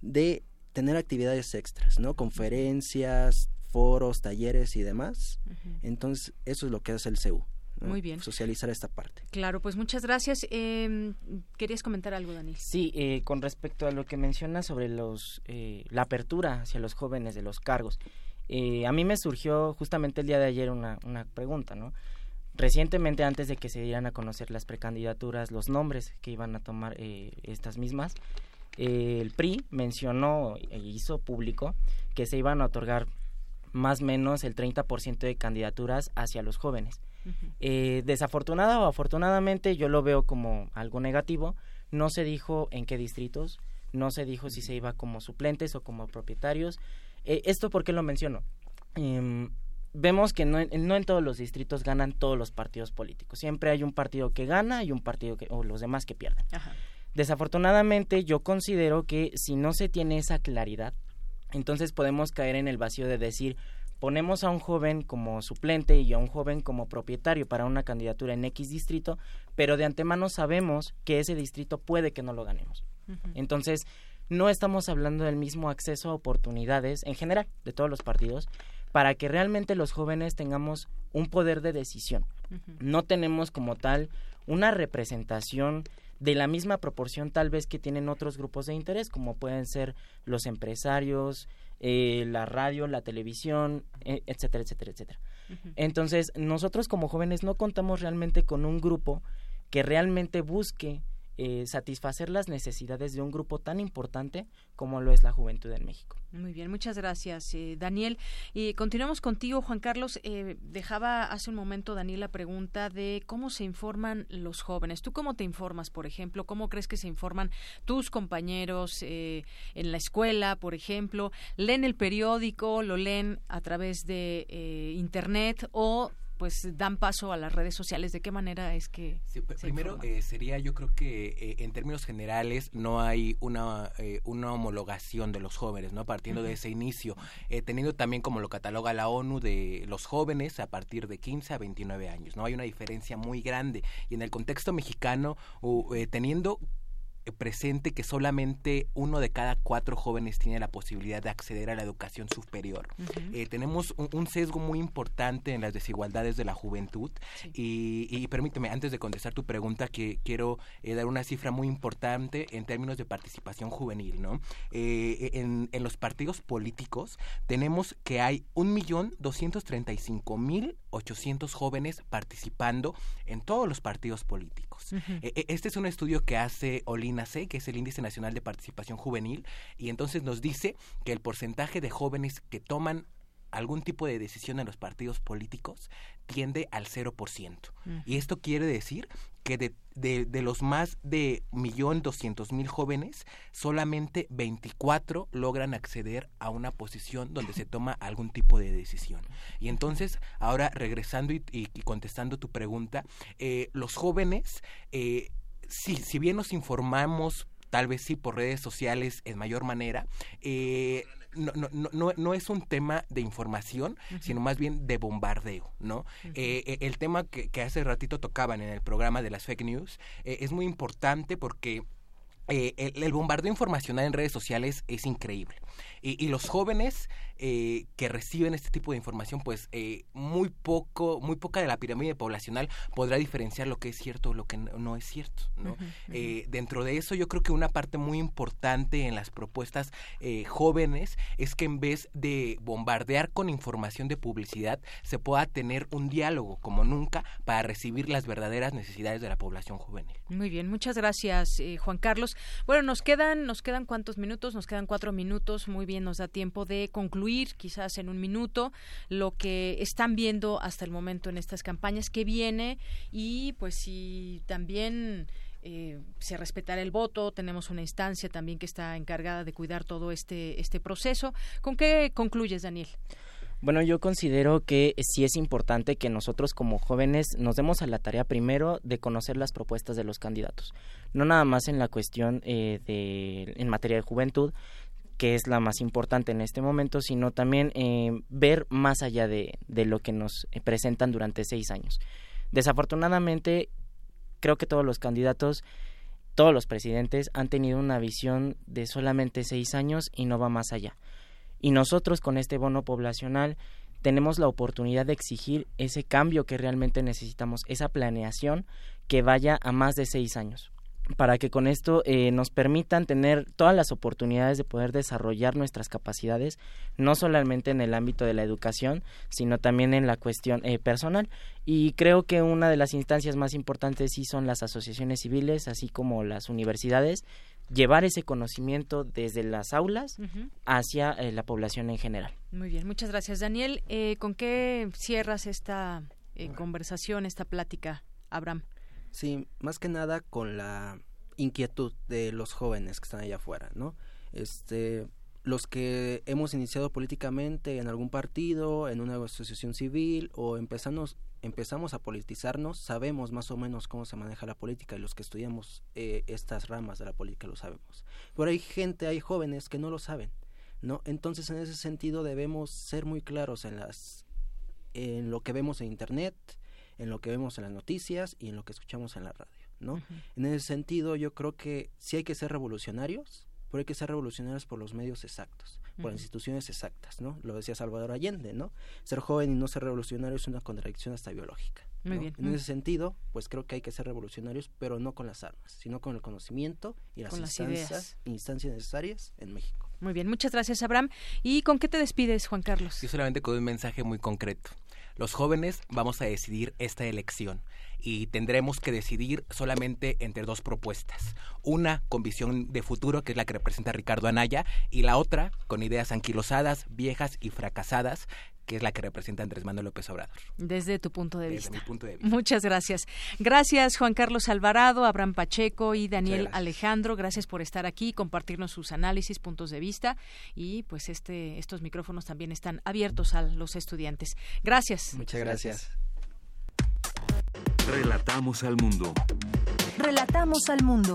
[SPEAKER 33] de tener actividades extras, ¿no? Conferencias, foros, talleres y demás. Entonces, eso es lo que hace el CEU.
[SPEAKER 30] Muy bien.
[SPEAKER 33] Socializar esta parte.
[SPEAKER 30] Claro, pues muchas gracias. Eh, ¿Querías comentar algo, Daniel?
[SPEAKER 35] Sí, eh, con respecto a lo que menciona sobre los eh, la apertura hacia los jóvenes de los cargos. Eh, a mí me surgió justamente el día de ayer una, una pregunta, ¿no? Recientemente, antes de que se dieran a conocer las precandidaturas, los nombres que iban a tomar estas mismas, el PRI mencionó e hizo público que se iban a otorgar más o menos el 30% de candidaturas hacia los jóvenes. Eh, desafortunada o afortunadamente yo lo veo como algo negativo. No se dijo en qué distritos, no se dijo si se iba como suplentes o como propietarios. Eh, ¿Esto por qué lo menciono? Em, vemos que no, no, en todos los distritos ganan todos los partidos políticos. Siempre hay un partido que gana y un partido que, o los demás que pierden. Desafortunadamente yo considero que si no se tiene esa claridad, entonces podemos caer en el vacío de decir, ponemos a un joven como suplente y a un joven como propietario para una candidatura en X distrito, pero de antemano sabemos que ese distrito puede que no lo ganemos. Entonces, no estamos hablando del mismo acceso a oportunidades en general de todos los partidos para que realmente los jóvenes tengamos un poder de decisión. No tenemos como tal una representación de la misma proporción tal vez que tienen otros grupos de interés, como pueden ser los empresarios, eh, la radio, la televisión, e, etcétera, etcétera, etcétera. Entonces, nosotros como jóvenes no contamos realmente con un grupo que realmente busque eh, satisfacer las necesidades de un grupo tan importante como lo es la juventud en México.
[SPEAKER 30] Muy bien, muchas gracias, eh, Daniel. Y continuamos contigo, Juan Carlos. Eh, dejaba hace un momento, Daniel, la pregunta de cómo se informan los jóvenes. ¿Tú cómo te informas, por ejemplo? ¿Cómo crees que se informan tus compañeros en la escuela, por ejemplo? ¿Leen el periódico? ¿Lo leen a través de Internet? ¿O pues dan paso a las redes sociales. ¿De qué manera es que...
[SPEAKER 34] primero eh, sería, yo creo que eh, en términos generales no hay una, eh, una homologación de los jóvenes, ¿no? Partiendo de ese inicio, teniendo también como lo cataloga la ONU de los jóvenes a partir de 15 a 29 años, ¿no? Hay una diferencia muy grande y en el contexto mexicano, teniendo presente que solamente uno de cada cuatro jóvenes tiene la posibilidad de acceder a la educación superior. Eh, tenemos un, sesgo muy importante en las desigualdades de la juventud y, permíteme, antes de contestar tu pregunta, que quiero eh, dar una cifra muy importante en términos de participación juvenil. ¿no? Eh, en, en, los partidos políticos tenemos que hay 1.235.800 jóvenes participando en todos los partidos políticos. E, e, este es un estudio que hace Olina C, que es el Índice Nacional de Participación Juvenil, y entonces nos dice que el porcentaje de jóvenes que toman algún tipo de decisión en los partidos políticos tiende al 0%. Y esto quiere decir que de, de, los más de millón doscientos mil jóvenes, solamente 24 logran acceder a una posición donde se toma algún tipo de decisión. Y entonces, ahora regresando y, contestando tu pregunta, eh, los jóvenes, eh, sí, si bien nos informamos tal vez sí por redes sociales en mayor manera, eh, no, no, no, no es un tema de información, sino más bien de bombardeo, ¿no? Eh, eh, el tema que, que, hace ratito tocaban en el programa de las fake news eh, es muy importante porque el, el, bombardeo informacional en redes sociales es increíble. Y, los jóvenes eh, que reciben este tipo de información, pues eh, muy poco, muy poca de la pirámide poblacional podrá diferenciar lo que es cierto o lo que no, es cierto. ¿no? Eh, dentro de eso, yo creo que una parte muy importante en las propuestas jóvenes es que en vez de bombardear con información de publicidad, se pueda tener un diálogo como nunca para recibir las verdaderas necesidades de la población juvenil.
[SPEAKER 30] Muy bien, muchas gracias, Juan Carlos. Bueno, nos quedan, nos quedan cuántos minutos, nos quedan cuatro minutos, muy bien nos da tiempo de concluir, quizás en un minuto, lo que están viendo hasta el momento en estas campañas, que viene y pues si también eh, se respetará el voto, tenemos una instancia también que está encargada de cuidar todo este, este proceso. ¿Con qué concluyes, Daniel?
[SPEAKER 35] Bueno, yo considero que sí es importante que nosotros como jóvenes nos demos a la tarea primero de conocer las propuestas de los candidatos, no nada más en la cuestión eh, de en materia de juventud, que es la más importante en este momento, sino también eh, ver más allá de, de, lo que nos eh, presentan durante seis años. Desafortunadamente, creo que todos los candidatos, todos los presidentes han tenido una visión de solamente seis años y no va más allá. Y nosotros con este bono poblacional tenemos la oportunidad de exigir ese cambio que realmente necesitamos, esa planeación que vaya a más de seis años para que con esto eh, nos permitan tener todas las oportunidades de poder desarrollar nuestras capacidades, no solamente en el ámbito de la educación, sino también en la cuestión eh, personal. Y creo que una de las instancias más importantes sí son las asociaciones civiles, así como las universidades, llevar ese conocimiento desde las aulas hacia eh, la población en general.
[SPEAKER 30] Muy bien, muchas gracias Daniel. ¿Con qué cierras esta conversación, esta plática, Abraham?
[SPEAKER 33] Sí, más que nada con la inquietud de los jóvenes que están allá afuera, ¿no? Este, los que hemos iniciado políticamente en algún partido, en una asociación civil o empezamos, empezamos a politizarnos, sabemos más o menos cómo se maneja la política y los que estudiamos eh, estas ramas de la política lo sabemos. Pero hay gente, hay jóvenes que no lo saben, ¿no? Entonces en ese sentido debemos ser muy claros en las en lo que vemos en internet, en lo que vemos en las noticias y en lo que escuchamos en la radio, ¿no? En ese sentido, yo creo que sí hay que ser revolucionarios, pero hay que ser revolucionarios por los medios exactos, por las instituciones exactas, ¿no? Lo decía Salvador Allende, ¿no? Ser joven y no ser revolucionario es una contradicción hasta biológica. Muy bien. En ese sentido, pues creo que hay que ser revolucionarios, pero no con las armas, sino con el conocimiento y las, instancias, instancias necesarias en México.
[SPEAKER 30] Muy bien, muchas gracias, Abraham. ¿Y con qué te despides, Juan Carlos?
[SPEAKER 34] Yo solamente con un mensaje muy concreto. Los jóvenes vamos a decidir esta elección y tendremos que decidir solamente entre dos propuestas. Una con visión de futuro, que es la que representa Ricardo Anaya, y la otra con ideas anquilosadas, viejas y fracasadas, que es la que representa Andrés Manuel López Obrador.
[SPEAKER 30] Desde tu punto de
[SPEAKER 34] Desde
[SPEAKER 30] vista.
[SPEAKER 34] Mi punto de vista.
[SPEAKER 30] Muchas gracias. Gracias Juan Carlos Alvarado, Abraham Pacheco y Daniel Alejandro. Gracias por estar aquí, compartirnos sus análisis, puntos de vista y pues este estos micrófonos también están abiertos a los estudiantes. Gracias.
[SPEAKER 33] Muchas gracias.
[SPEAKER 5] Relatamos al mundo.
[SPEAKER 3] Relatamos al mundo.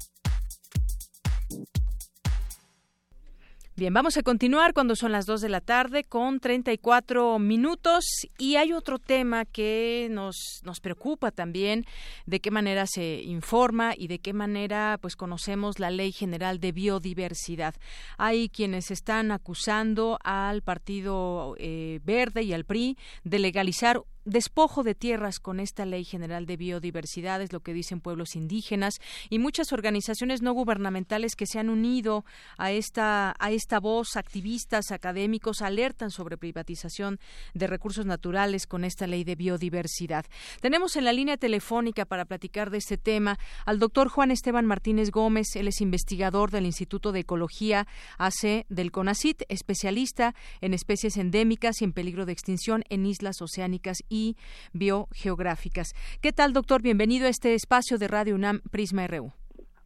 [SPEAKER 1] Bien, vamos a continuar cuando son las 2 de la tarde con 34 minutos y hay otro tema que nos, nos preocupa también, de qué manera se informa y de qué manera pues conocemos la Ley General de Biodiversidad. Hay quienes están acusando al Partido eh, Verde y al PRI de legalizar despojo de tierras con esta ley general de biodiversidad, es lo que dicen pueblos indígenas y muchas organizaciones no gubernamentales que se han unido a esta, a esta voz, activistas, académicos, alertan sobre privatización de recursos naturales con esta ley de biodiversidad. Tenemos en la línea telefónica para platicar de este tema al doctor Juan Esteban Martínez Gómez, él es investigador del Instituto de Ecología AC del CONACIT, especialista en especies endémicas y en peligro de extinción en islas oceánicas y biogeográficas. ¿Qué tal, doctor? Bienvenido a este espacio de Radio UNAM Prisma RU.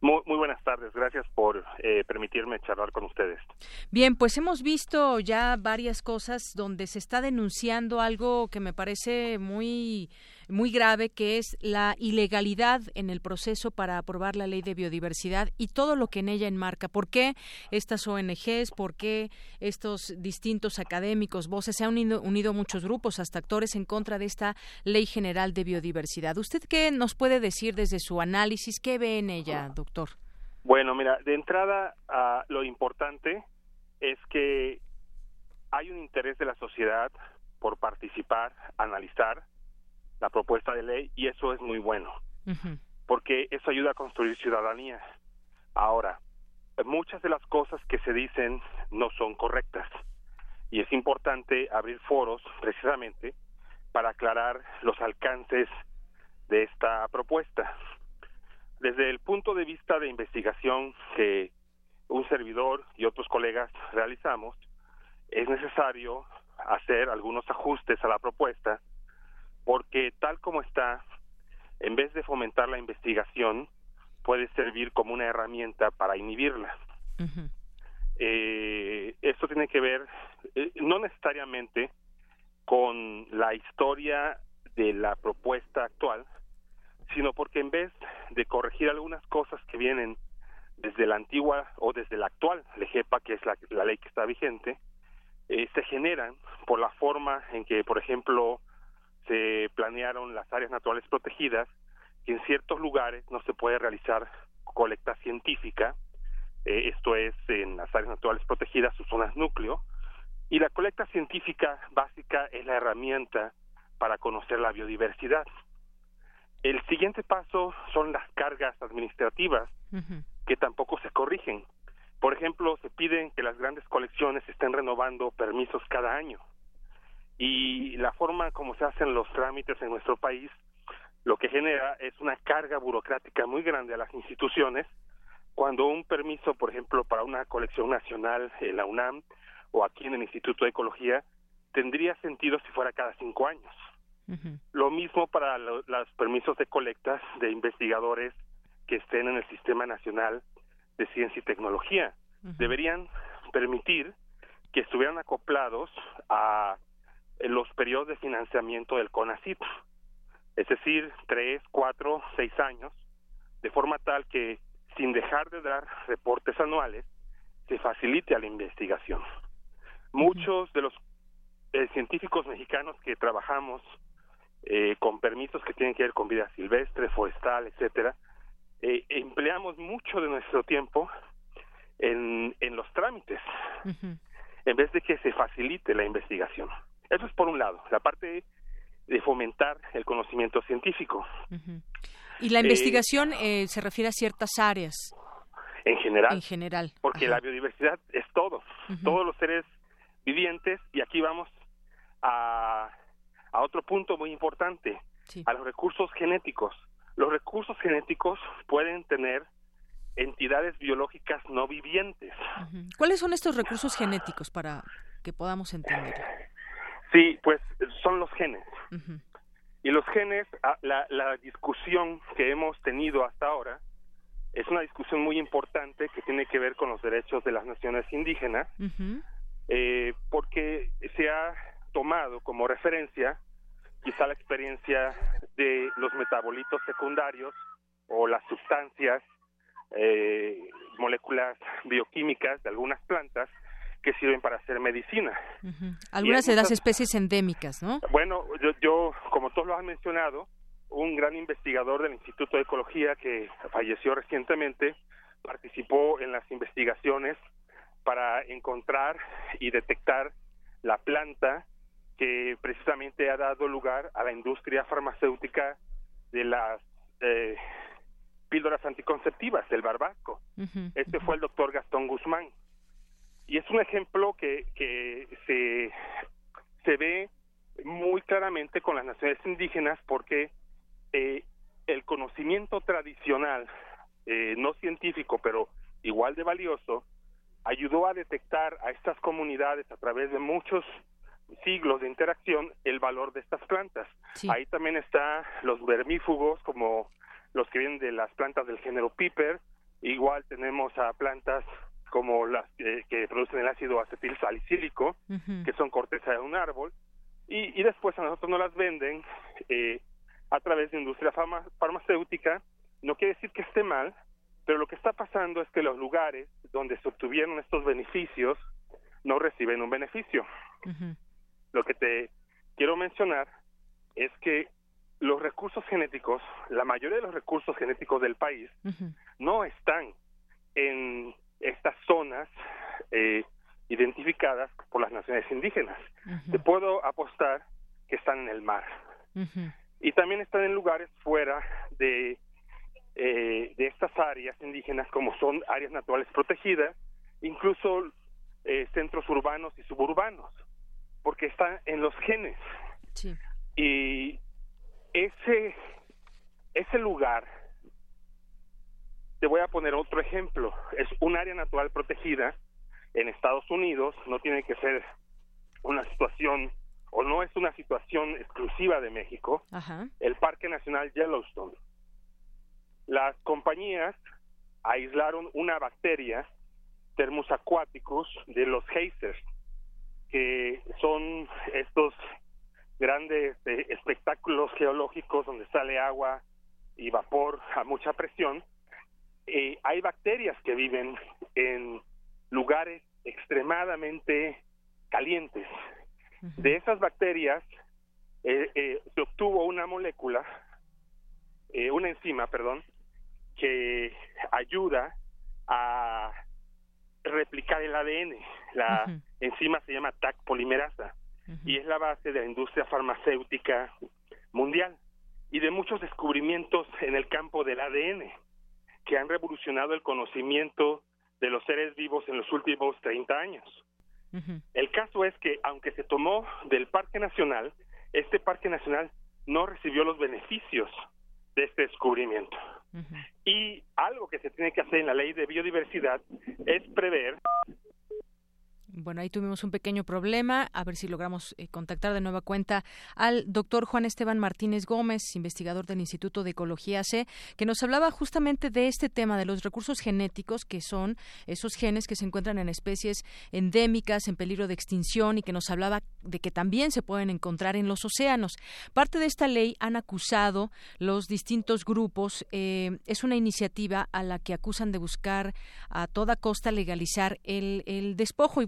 [SPEAKER 36] Muy, muy, buenas tardes, gracias por eh, permitirme charlar con ustedes.
[SPEAKER 1] Bien, pues hemos visto ya varias cosas donde se está denunciando algo que me parece muy muy grave que es la ilegalidad en el proceso para aprobar la ley de biodiversidad y todo lo que en ella enmarca. ¿Por qué estas ONGs? ¿Por qué estos distintos académicos, voces? Se han unido, unido muchos grupos, hasta actores en contra de esta ley general de biodiversidad. ¿Usted qué nos puede decir desde su análisis? ¿Qué ve en ella, doctor?
[SPEAKER 36] Bueno, mira, de entrada uh, lo importante es que hay un interés de la sociedad por participar, analizar la propuesta de ley y eso es muy bueno, porque eso ayuda a construir ciudadanía. Ahora, muchas de las cosas que se dicen no son correctas y es importante abrir foros precisamente para aclarar los alcances de esta propuesta. Desde el punto de vista de investigación que un servidor y otros colegas realizamos, es necesario hacer algunos ajustes a la propuesta porque tal como está, en vez de fomentar la investigación, puede servir como una herramienta para inhibirla. eh, esto tiene que ver eh, no necesariamente con la historia de la propuesta actual, sino porque en vez de corregir algunas cosas que vienen desde la antigua o desde la actual LEGEPA, que es la, la ley que está vigente, eh, se generan por la forma en que, por ejemplo, se planearon las áreas naturales protegidas que en ciertos lugares no se puede realizar colecta científica, eh, esto es en las áreas naturales protegidas, sus zonas núcleo, y la colecta científica básica es la herramienta para conocer la biodiversidad. El siguiente paso son las cargas administrativas que tampoco se corrigen. Por ejemplo, se piden que las grandes colecciones estén renovando permisos cada año y la forma como se hacen los trámites en nuestro país lo que genera es una carga burocrática muy grande a las instituciones cuando un permiso, por ejemplo, para una colección nacional en la UNAM o aquí en el Instituto de Ecología, tendría sentido si fuera cada cinco años. Lo mismo para los permisos de colectas de investigadores que estén en el Sistema Nacional de Ciencia y Tecnología. Deberían permitir que estuvieran acoplados a en los periodos de financiamiento del CONACYT, es decir, tres, cuatro, seis años, de forma tal que sin dejar de dar reportes anuales, se facilite a la investigación. Muchos de los eh, científicos mexicanos que trabajamos eh, con permisos que tienen que ver con vida silvestre, forestal, etcétera, eh, empleamos mucho de nuestro tiempo en, en los trámites, en vez de que se facilite la investigación. Eso es por un lado, la parte de fomentar el conocimiento científico.
[SPEAKER 1] Y la investigación eh, se refiere a ciertas áreas.
[SPEAKER 36] En general.
[SPEAKER 1] En general.
[SPEAKER 36] Porque la biodiversidad es todo, todos los seres vivientes, y aquí vamos a, a otro punto muy importante, a los recursos genéticos. Los recursos genéticos pueden tener entidades biológicas no vivientes.
[SPEAKER 1] ¿Cuáles son estos recursos genéticos para que podamos entender?
[SPEAKER 36] Sí, pues son los genes. Y los genes, ah, la, la discusión que hemos tenido hasta ahora es una discusión muy importante que tiene que ver con los derechos de las naciones indígenas, eh, porque se ha tomado como referencia quizá la experiencia de los metabolitos secundarios o las sustancias, eh, moléculas bioquímicas de algunas plantas que sirven para hacer medicina.
[SPEAKER 1] Algunas de las especies endémicas, ¿no?
[SPEAKER 36] Bueno, yo, yo, como todos lo han mencionado, un gran investigador del Instituto de Ecología que falleció recientemente participó en las investigaciones para encontrar y detectar la planta que precisamente ha dado lugar a la industria farmacéutica de las eh, píldoras anticonceptivas, del barbasco. este fue el doctor Gastón Guzmán. Y es un ejemplo que, que se, se ve muy claramente con las naciones indígenas porque eh, el conocimiento tradicional, eh, no científico, pero igual de valioso, ayudó a detectar a estas comunidades a través de muchos siglos de interacción el valor de estas plantas. Ahí también está los vermífugos como los que vienen de las plantas del género piper, igual tenemos a plantas como las que producen el ácido acetil salicílico, que son corteza de un árbol, y, y, después a nosotros nos las venden eh, a través de industria farmacéutica. No quiere decir que esté mal, pero lo que está pasando es que los lugares donde se obtuvieron estos beneficios no reciben un beneficio. Lo que te quiero mencionar es que los recursos genéticos, la mayoría de los recursos genéticos del país, no están en estas zonas eh, identificadas por las naciones indígenas. Te puedo apostar que están en el mar. Y también están en lugares fuera de, eh, de estas áreas indígenas, como son áreas naturales protegidas, incluso eh, centros urbanos y suburbanos porque está en los genes. Y ese, ese lugar, te voy a poner otro ejemplo, es un área natural protegida en Estados Unidos, no tiene que ser una situación o no es una situación exclusiva de México, el Parque Nacional Yellowstone. Las compañías aislaron una bacteria, Thermus aquaticus, de los geysers, que son estos grandes eh, espectáculos geológicos donde sale agua y vapor a mucha presión, eh, hay bacterias que viven en lugares extremadamente calientes. De esas bacterias eh, se obtuvo una molécula, una enzima, perdón, que ayuda a replicar el ADN. La enzima se llama TAC polimerasa y es la base de la industria farmacéutica mundial y de muchos descubrimientos en el campo del ADN que han revolucionado el conocimiento de los seres vivos en los últimos 30 años. El caso es que aunque se tomó del Parque Nacional, este Parque Nacional no recibió los beneficios de este descubrimiento. Y algo que se tiene que hacer en la ley de biodiversidad es prever
[SPEAKER 1] bueno, ahí tuvimos un pequeño problema. A ver si logramos eh, contactar de nueva cuenta al doctor Juan Esteban Martínez Gómez, investigador del Instituto de Ecología C, que nos hablaba justamente de este tema de los recursos genéticos, que son esos genes que se encuentran en especies endémicas, en peligro de extinción, y que nos hablaba de que también se pueden encontrar en los océanos. Parte de esta ley han acusado los distintos grupos. Eh, es una iniciativa a la que acusan de buscar a toda costa legalizar el, despojo.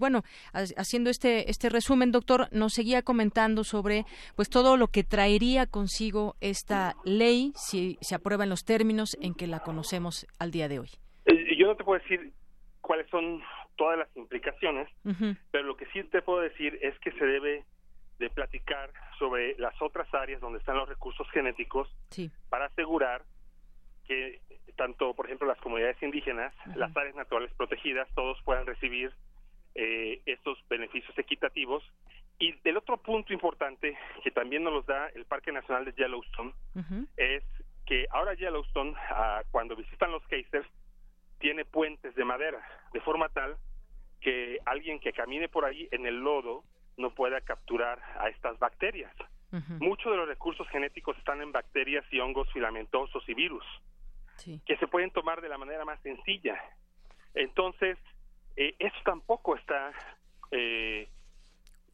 [SPEAKER 1] Haciendo este, este resumen, doctor, nos seguía comentando sobre pues todo lo que traería consigo esta ley si se aprueba en los términos en que la conocemos al día de hoy.
[SPEAKER 36] Eh, yo no te puedo decir cuáles son todas las implicaciones, pero lo que sí te puedo decir es que se debe de platicar sobre las otras áreas donde están los recursos genéticos para asegurar que tanto, por ejemplo, las comunidades indígenas, las áreas naturales protegidas, todos puedan recibir eh, estos beneficios equitativos. Y el otro punto importante que también nos da el Parque Nacional de Yellowstone es que ahora Yellowstone, ah, cuando visitan los geysers, tiene puentes de madera, de forma tal que alguien que camine por ahí en el lodo no pueda capturar a estas bacterias. Muchos de los recursos genéticos están en bacterias y hongos filamentosos y virus, que se pueden tomar de la manera más sencilla. Entonces, eh, eso tampoco está eh,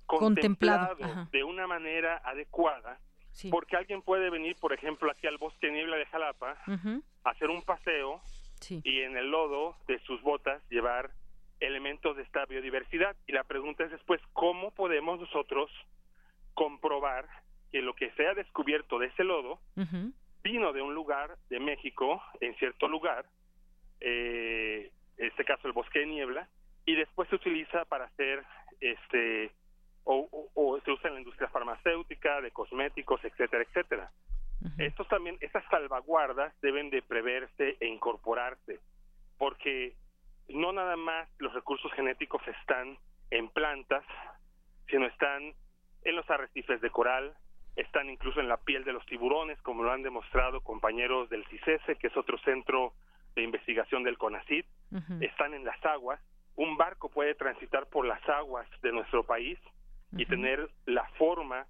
[SPEAKER 36] contemplado, de una manera adecuada, porque alguien puede venir, por ejemplo, aquí al bosque niebla de Jalapa, hacer un paseo y en el lodo de sus botas llevar elementos de esta biodiversidad. Y la pregunta es después, ¿cómo podemos nosotros comprobar que lo que se ha descubierto de ese lodo vino de un lugar de México, en cierto lugar, eh, en este caso el bosque de niebla, y después se utiliza para hacer este o, se usa en la industria farmacéutica, de cosméticos, etcétera, etcétera. Estos también, estas salvaguardas deben de preverse e incorporarse, porque no nada más los recursos genéticos están en plantas, sino están en los arrecifes de coral, están incluso en la piel de los tiburones, como lo han demostrado compañeros del CICESE, que es otro centro de investigación del CONACID, están en las aguas. Un barco puede transitar por las aguas de nuestro país y tener la forma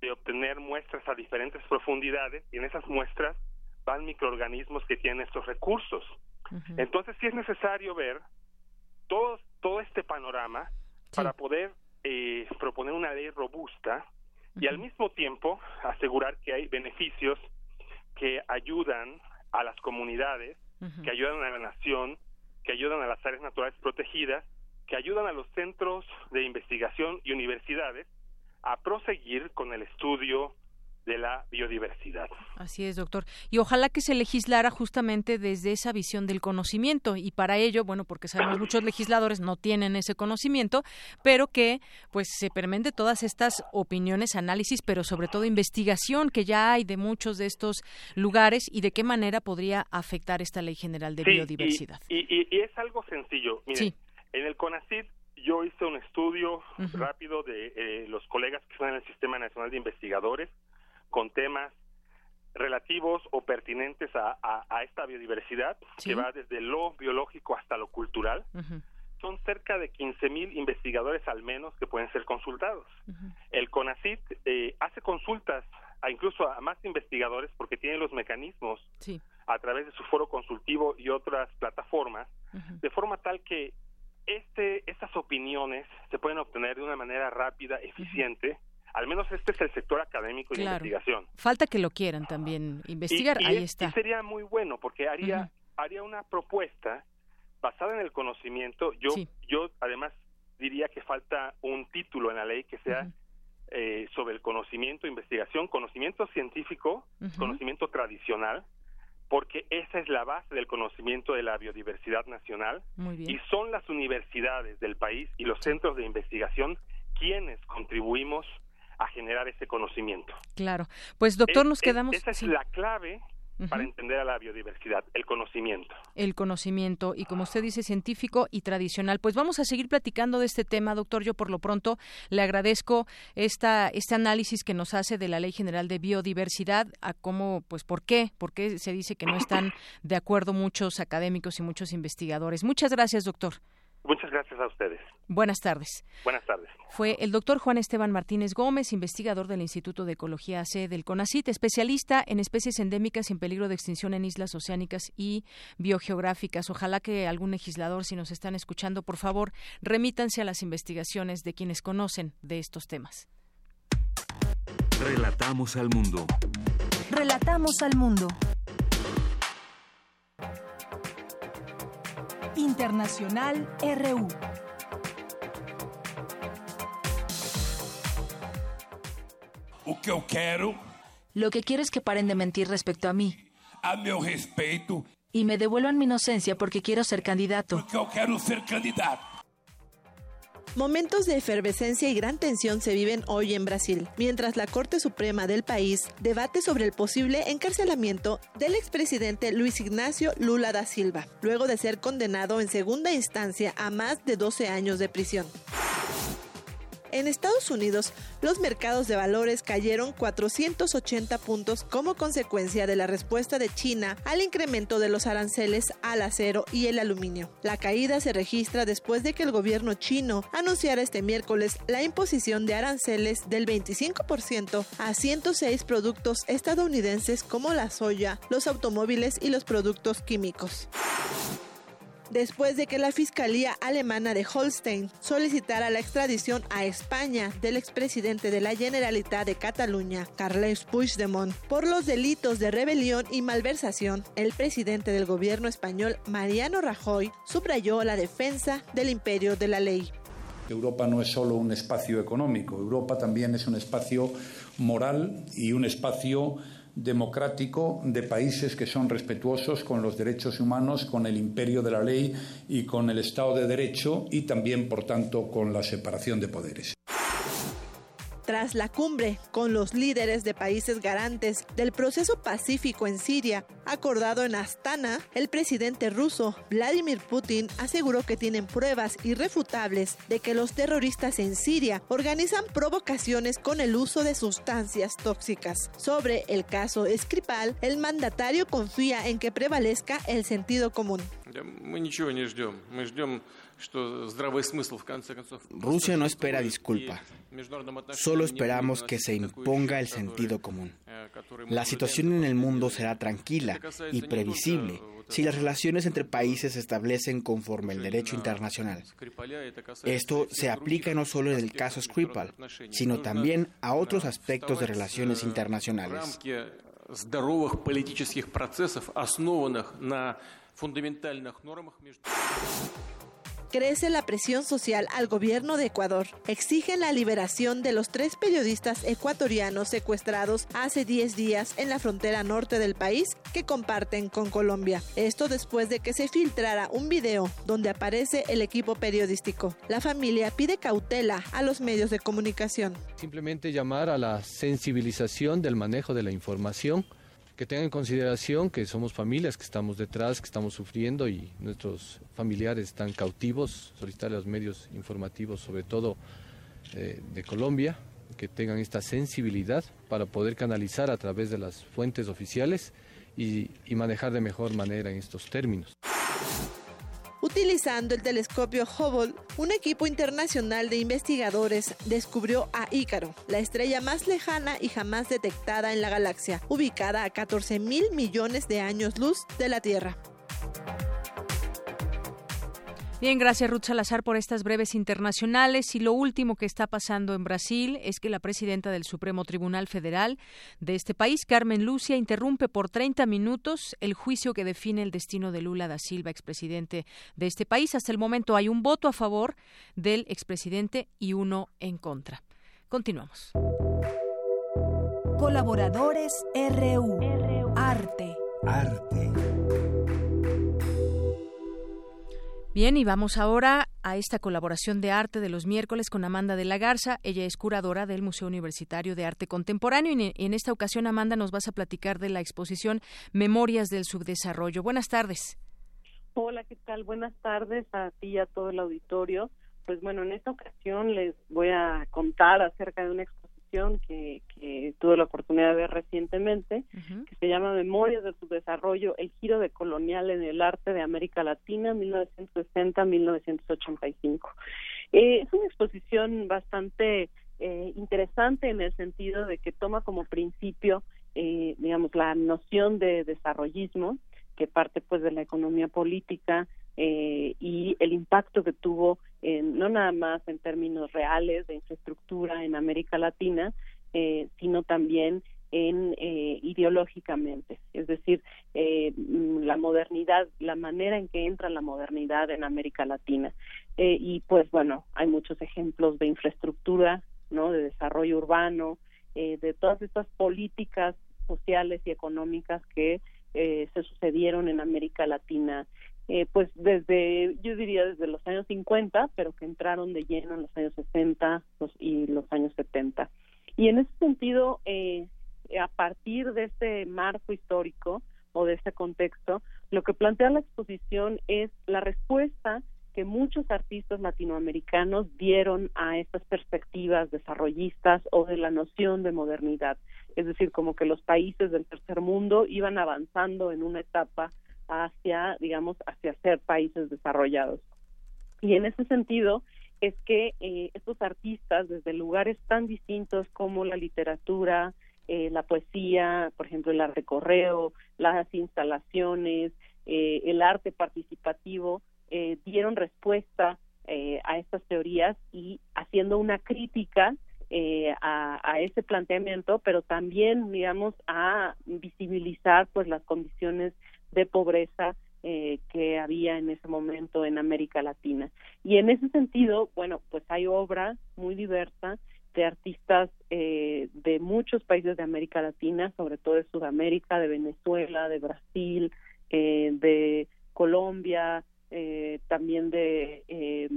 [SPEAKER 36] de obtener muestras a diferentes profundidades y en esas muestras van microorganismos que tienen estos recursos. Entonces sí es necesario ver todo, todo este panorama para poder eh, proponer una ley robusta y al mismo tiempo asegurar que hay beneficios que ayudan a las comunidades, que ayudan a la nación, que ayudan a las áreas naturales protegidas, que ayudan a los centros de investigación y universidades a proseguir con el estudio de la biodiversidad.
[SPEAKER 1] Así es, doctor. Y ojalá que se legislara justamente desde esa visión del conocimiento y para ello, bueno, porque sabemos muchos legisladores no tienen ese conocimiento, pero que pues se permite todas estas opiniones, análisis, pero sobre todo investigación que ya hay de muchos de estos lugares y de qué manera podría afectar esta Ley General de Biodiversidad.
[SPEAKER 36] Y, es algo sencillo. Miren, en el CONACID yo hice un estudio rápido de eh, los colegas que están en el Sistema Nacional de Investigadores con temas relativos o pertinentes a, esta biodiversidad, que va desde lo biológico hasta lo cultural. Son cerca de 15 mil investigadores al menos que pueden ser consultados. El CONACIT eh, hace consultas a incluso a más investigadores porque tiene los mecanismos a través de su foro consultivo y otras plataformas, de forma tal que este, estas opiniones se pueden obtener de una manera rápida, eficiente, al menos este es el sector académico y de investigación.
[SPEAKER 1] Falta que lo quieran también investigar, ahí está.
[SPEAKER 36] sería muy bueno porque haría haría una propuesta basada en el conocimiento. Yo yo además diría que falta un título en la ley que sea eh, sobre el conocimiento, investigación, conocimiento científico, conocimiento tradicional, porque esa es la base del conocimiento de la biodiversidad nacional. Y son las universidades del país y los centros de investigación quienes contribuimos a generar ese conocimiento.
[SPEAKER 1] Claro. Pues doctor, nos quedamos...
[SPEAKER 36] esa es la clave para entender a la biodiversidad, el conocimiento.
[SPEAKER 1] El conocimiento y como usted dice, científico y tradicional. Pues vamos a seguir platicando de este tema, doctor. Yo por lo pronto le agradezco esta, este análisis que nos hace de la Ley General de Biodiversidad, a cómo, pues por qué, por qué se dice que no están de acuerdo muchos académicos y muchos investigadores. Muchas gracias, doctor.
[SPEAKER 36] Muchas gracias a ustedes.
[SPEAKER 1] Buenas tardes.
[SPEAKER 36] Buenas tardes.
[SPEAKER 1] Fue el doctor Juan Esteban Martínez Gómez, investigador del Instituto de Ecología C del CONACIT, especialista en especies endémicas en peligro de extinción en islas oceánicas y biogeográficas. Ojalá que algún legislador, si nos están escuchando, por favor, remítanse a las investigaciones de quienes conocen de estos temas.
[SPEAKER 5] Relatamos al mundo.
[SPEAKER 37] Relatamos al mundo. Internacional RU.
[SPEAKER 3] Lo que quiero es que paren de mentir respecto a mí.
[SPEAKER 38] A mi respeto.
[SPEAKER 3] Y me devuelvan mi inocencia porque quiero ser candidato.
[SPEAKER 38] Porque quiero ser candidato.
[SPEAKER 39] Momentos de efervescencia y gran tensión se viven hoy en Brasil, mientras la Corte Suprema del país debate sobre el posible encarcelamiento del expresidente Luis Ignacio Lula da Silva, luego de ser condenado en segunda instancia a más de 12 años de prisión. En Estados Unidos, los mercados de valores cayeron 480 puntos como consecuencia de la respuesta de China al incremento de los aranceles al acero y el aluminio. La caída se registra después de que el gobierno chino anunciara este miércoles la imposición de aranceles del 25% a 106 productos estadounidenses como la soya, los automóviles y los productos químicos después de que la Fiscalía Alemana de Holstein solicitara la extradición a España del expresidente de la Generalitat de Cataluña, Carles Puigdemont, por los delitos de rebelión y malversación, el presidente del gobierno español, Mariano Rajoy, subrayó la defensa del imperio de la ley.
[SPEAKER 40] Europa no es solo un espacio económico, Europa también es un espacio moral y un espacio democrático de países que son respetuosos con los derechos humanos, con el imperio de la ley y con el Estado de Derecho y también, por tanto, con la separación de poderes.
[SPEAKER 39] Tras la cumbre con los líderes de países garantes del proceso pacífico en Siria, acordado en Astana, el presidente ruso Vladimir Putin aseguró que tienen pruebas irrefutables de que los terroristas en Siria organizan provocaciones con el uso de sustancias tóxicas. Sobre el caso Skripal, el mandatario confía en que prevalezca el sentido común.
[SPEAKER 4] Rusia no espera disculpa. Solo esperamos que se imponga el sentido común. La situación en el mundo será tranquila y previsible si las relaciones entre países se establecen conforme el derecho internacional. Esto se aplica no solo en el caso Skripal, sino también a otros aspectos de relaciones internacionales
[SPEAKER 39] crece la presión social al gobierno de Ecuador. Exigen la liberación de los tres periodistas ecuatorianos secuestrados hace 10 días en la frontera norte del país que comparten con Colombia. Esto después de que se filtrara un video donde aparece el equipo periodístico. La familia pide cautela a los medios de comunicación.
[SPEAKER 41] Simplemente llamar a la sensibilización del manejo de la información que tengan en consideración que somos familias, que estamos detrás, que estamos sufriendo y nuestros familiares están cautivos, solicitar a los medios informativos, sobre todo eh, de Colombia, que tengan esta sensibilidad para poder canalizar a través de las fuentes oficiales y manejar de mejor manera en estos términos.
[SPEAKER 39] Utilizando el telescopio Hubble, un equipo internacional de investigadores descubrió a Ícaro, la estrella más lejana y jamás detectada en la galaxia, ubicada a 14 mil millones de años luz de la Tierra.
[SPEAKER 30] Bien, gracias Ruth Salazar por estas breves internacionales. Y lo último que está pasando en Brasil es que la presidenta del Supremo Tribunal Federal de este país, Carmen Lucia, interrumpe por 30 minutos el juicio que define el destino de Lula da Silva, expresidente de este país. Hasta el momento hay un voto a favor del expresidente y uno en contra. Continuamos.
[SPEAKER 3] Colaboradores RU. Arte. Arte.
[SPEAKER 30] Bien, y vamos ahora a esta colaboración de arte de los miércoles con Amanda de la Garza. Ella es curadora del Museo Universitario de Arte Contemporáneo y en esta ocasión, Amanda, nos vas a platicar de la exposición Memorias del Subdesarrollo. Buenas tardes.
[SPEAKER 42] Hola, ¿qué tal? Buenas tardes a ti y a todo el auditorio. Pues bueno, en esta ocasión les voy a contar acerca de una exposición que, tuve la oportunidad de ver recientemente, que se llama Memorias de su desarrollo, el giro de colonial en el arte de América Latina, 1960-1985. Eh, es una exposición bastante eh, interesante en el sentido de que toma como principio, eh, digamos, la noción de desarrollismo, que parte pues de la economía política eh, y el impacto que tuvo en, no nada más en términos reales de infraestructura en América Latina, eh, sino también en eh, ideológicamente, es decir, eh, la modernidad, la manera en que entra la modernidad en América Latina. Eh, y pues bueno, hay muchos ejemplos de infraestructura, no, de desarrollo urbano, eh, de todas estas políticas sociales y económicas que eh, se sucedieron en América Latina eh, pues desde, yo diría desde los años 50, pero que entraron de lleno en los años 60 y los años 70. Y en ese sentido, eh, a partir de este marco histórico o de este contexto, lo que plantea la exposición es la respuesta que muchos artistas latinoamericanos dieron a estas perspectivas desarrollistas o de la noción de modernidad. Es decir, como que los países del tercer mundo iban avanzando en una etapa hacia, digamos, hacia ser países desarrollados. Y en ese sentido es que eh, estos artistas, desde lugares tan distintos como la literatura, eh, la poesía, por ejemplo, el arte correo, las instalaciones, eh, el arte participativo, eh, dieron respuesta eh, a estas teorías y haciendo una crítica eh, a, a, ese planteamiento, pero también, digamos, a visibilizar pues las condiciones de pobreza eh, que había en ese momento en América Latina. Y en ese sentido, bueno, pues hay obra muy diversa de artistas eh, de muchos países de América Latina, sobre todo de Sudamérica, de Venezuela, de Brasil, eh, de Colombia, eh, también de, eh,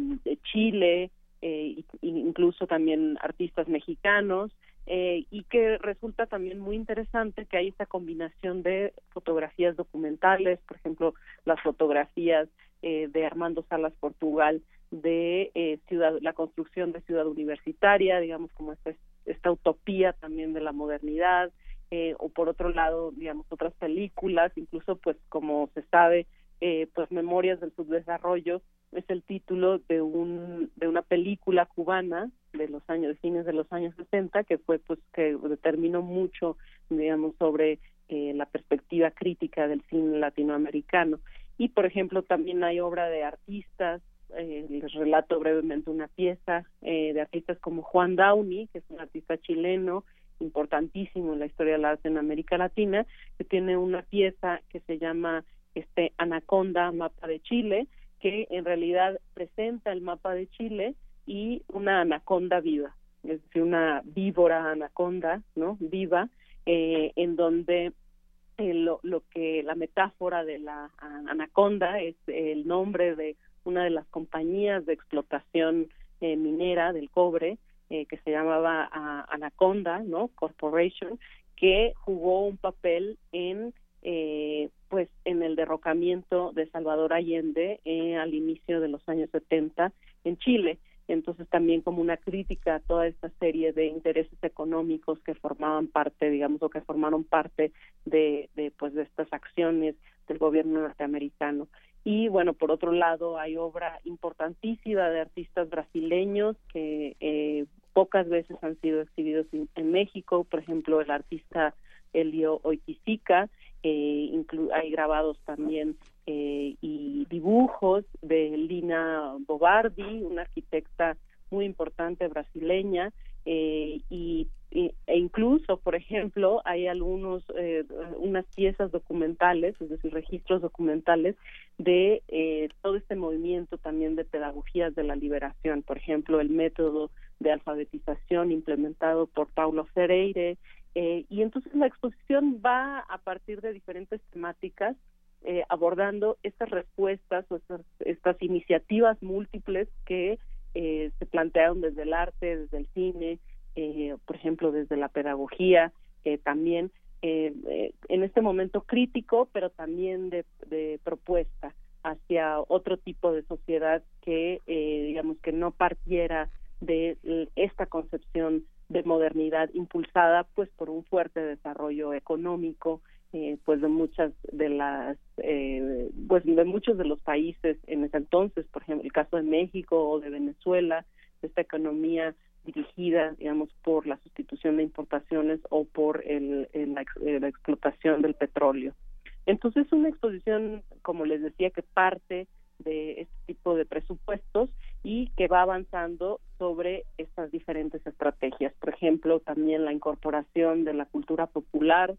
[SPEAKER 42] Chile, eh, incluso también artistas mexicanos, eh, y que resulta también muy interesante que hay esta combinación de fotografías documentales, por ejemplo, las fotografías eh, de Armando Salas Portugal de eh, ciudad, la construcción de ciudad universitaria, digamos como esta, esta utopía también de la modernidad, eh, o por otro lado, digamos, otras películas, incluso pues como se sabe, eh, pues Memorias del Subdesarrollo es el título de un de una película cubana de los años de fines de los años 60 que fue pues que determinó mucho digamos sobre eh, la perspectiva crítica del cine latinoamericano. Y por ejemplo también hay obra de artistas eh, les relato brevemente una pieza eh, de artistas como Juan Downey que es un artista chileno importantísimo en la historia del arte en América Latina que tiene una pieza que se llama este Anaconda mapa de Chile que en realidad presenta el mapa de Chile y una anaconda viva, es decir, una víbora anaconda, ¿no? Viva, eh, en donde eh, lo, lo que la metáfora de la anaconda es el nombre de una de las compañías de explotación eh, minera del cobre eh, que se llamaba Anaconda, ¿no? Corporation, que jugó un papel en eh, pues en el derrocamiento de Salvador Allende eh, al inicio de los años 70 en Chile. Entonces también como una crítica a toda esta serie de intereses económicos que formaban parte, digamos, o que formaron parte de, pues de estas acciones del gobierno norteamericano. Y bueno, por otro lado, hay obra importantísima de artistas brasileños que eh, pocas veces han sido exhibidos en, en México, por ejemplo, el artista Elio Oiticica, eh, hay grabados también eh, y dibujos de Lina Bobardi, una arquitecta muy importante brasileña, eh, y, y, e incluso, por ejemplo, hay algunos eh, unas piezas documentales, es decir, registros documentales de eh, todo este movimiento también de pedagogías de la liberación, por ejemplo, el método de alfabetización implementado por Paulo Freire, eh, y entonces la exposición va a partir de diferentes temáticas eh, abordando estas respuestas o estas, iniciativas múltiples que eh, se plantearon desde el arte, desde el cine, eh, por ejemplo, desde la pedagogía, eh, también en este momento crítico, pero también de, de propuesta hacia otro tipo de sociedad que, digamos, que no partiera de esta concepción de modernidad impulsada pues por un fuerte desarrollo económico eh, pues de muchas de las eh, pues de muchos de los países en ese entonces por ejemplo el caso de México o de Venezuela esta economía dirigida digamos por la sustitución de importaciones o por el, el la, la explotación del petróleo. Entonces una exposición como les decía que parte de este tipo de presupuestos y que va avanzando sobre estas diferentes estrategias. Por ejemplo, también la incorporación de la cultura popular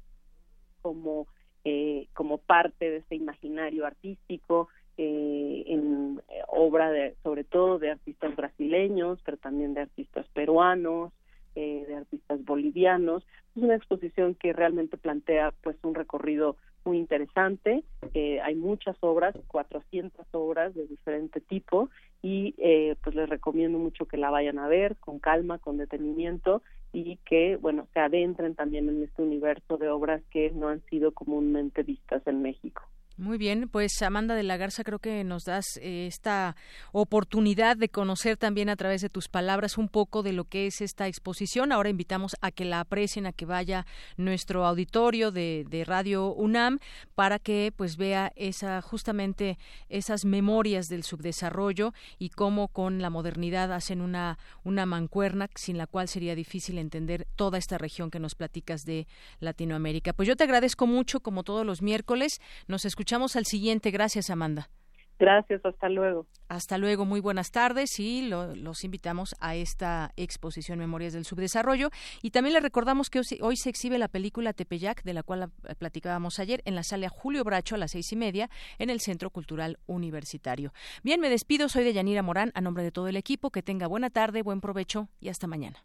[SPEAKER 42] como eh, como parte de este imaginario artístico eh, en eh, obra de sobre todo de artistas brasileños, pero también de artistas peruanos, eh, de artistas bolivianos. Es una exposición que realmente plantea pues un recorrido muy interesante. Eh, hay muchas obras, 400 obras de diferente tipo y eh, pues les recomiendo mucho que la vayan a ver con calma, con detenimiento y que, bueno, se adentren también en este universo de obras que no han sido comúnmente vistas en México.
[SPEAKER 1] Muy bien, pues Amanda de la Garza, creo que nos das eh, esta oportunidad de conocer también a través de tus palabras un poco de lo que es esta exposición. Ahora invitamos a que la aprecien, a que vaya nuestro auditorio de, Radio UNAM para que pues vea esa justamente esas memorias del subdesarrollo y cómo con la modernidad hacen una una mancuerna sin la cual sería difícil entender toda esta región que nos platicas de Latinoamérica. Pues yo te agradezco mucho como todos los miércoles. Nos escuchamos escuchamos al siguiente. Gracias, Amanda.
[SPEAKER 42] Gracias, hasta luego.
[SPEAKER 1] Hasta luego, muy buenas tardes y los invitamos a esta exposición Memorias del Subdesarrollo. Y también les recordamos que hoy, se exhibe la película Tepeyac, de la cual platicábamos ayer, en la sala Julio Bracho a las seis y media en el Centro Cultural Universitario. Bien, me despido, soy de Yanira Morán, a nombre de todo el equipo. Que tenga buena tarde, buen provecho y hasta mañana.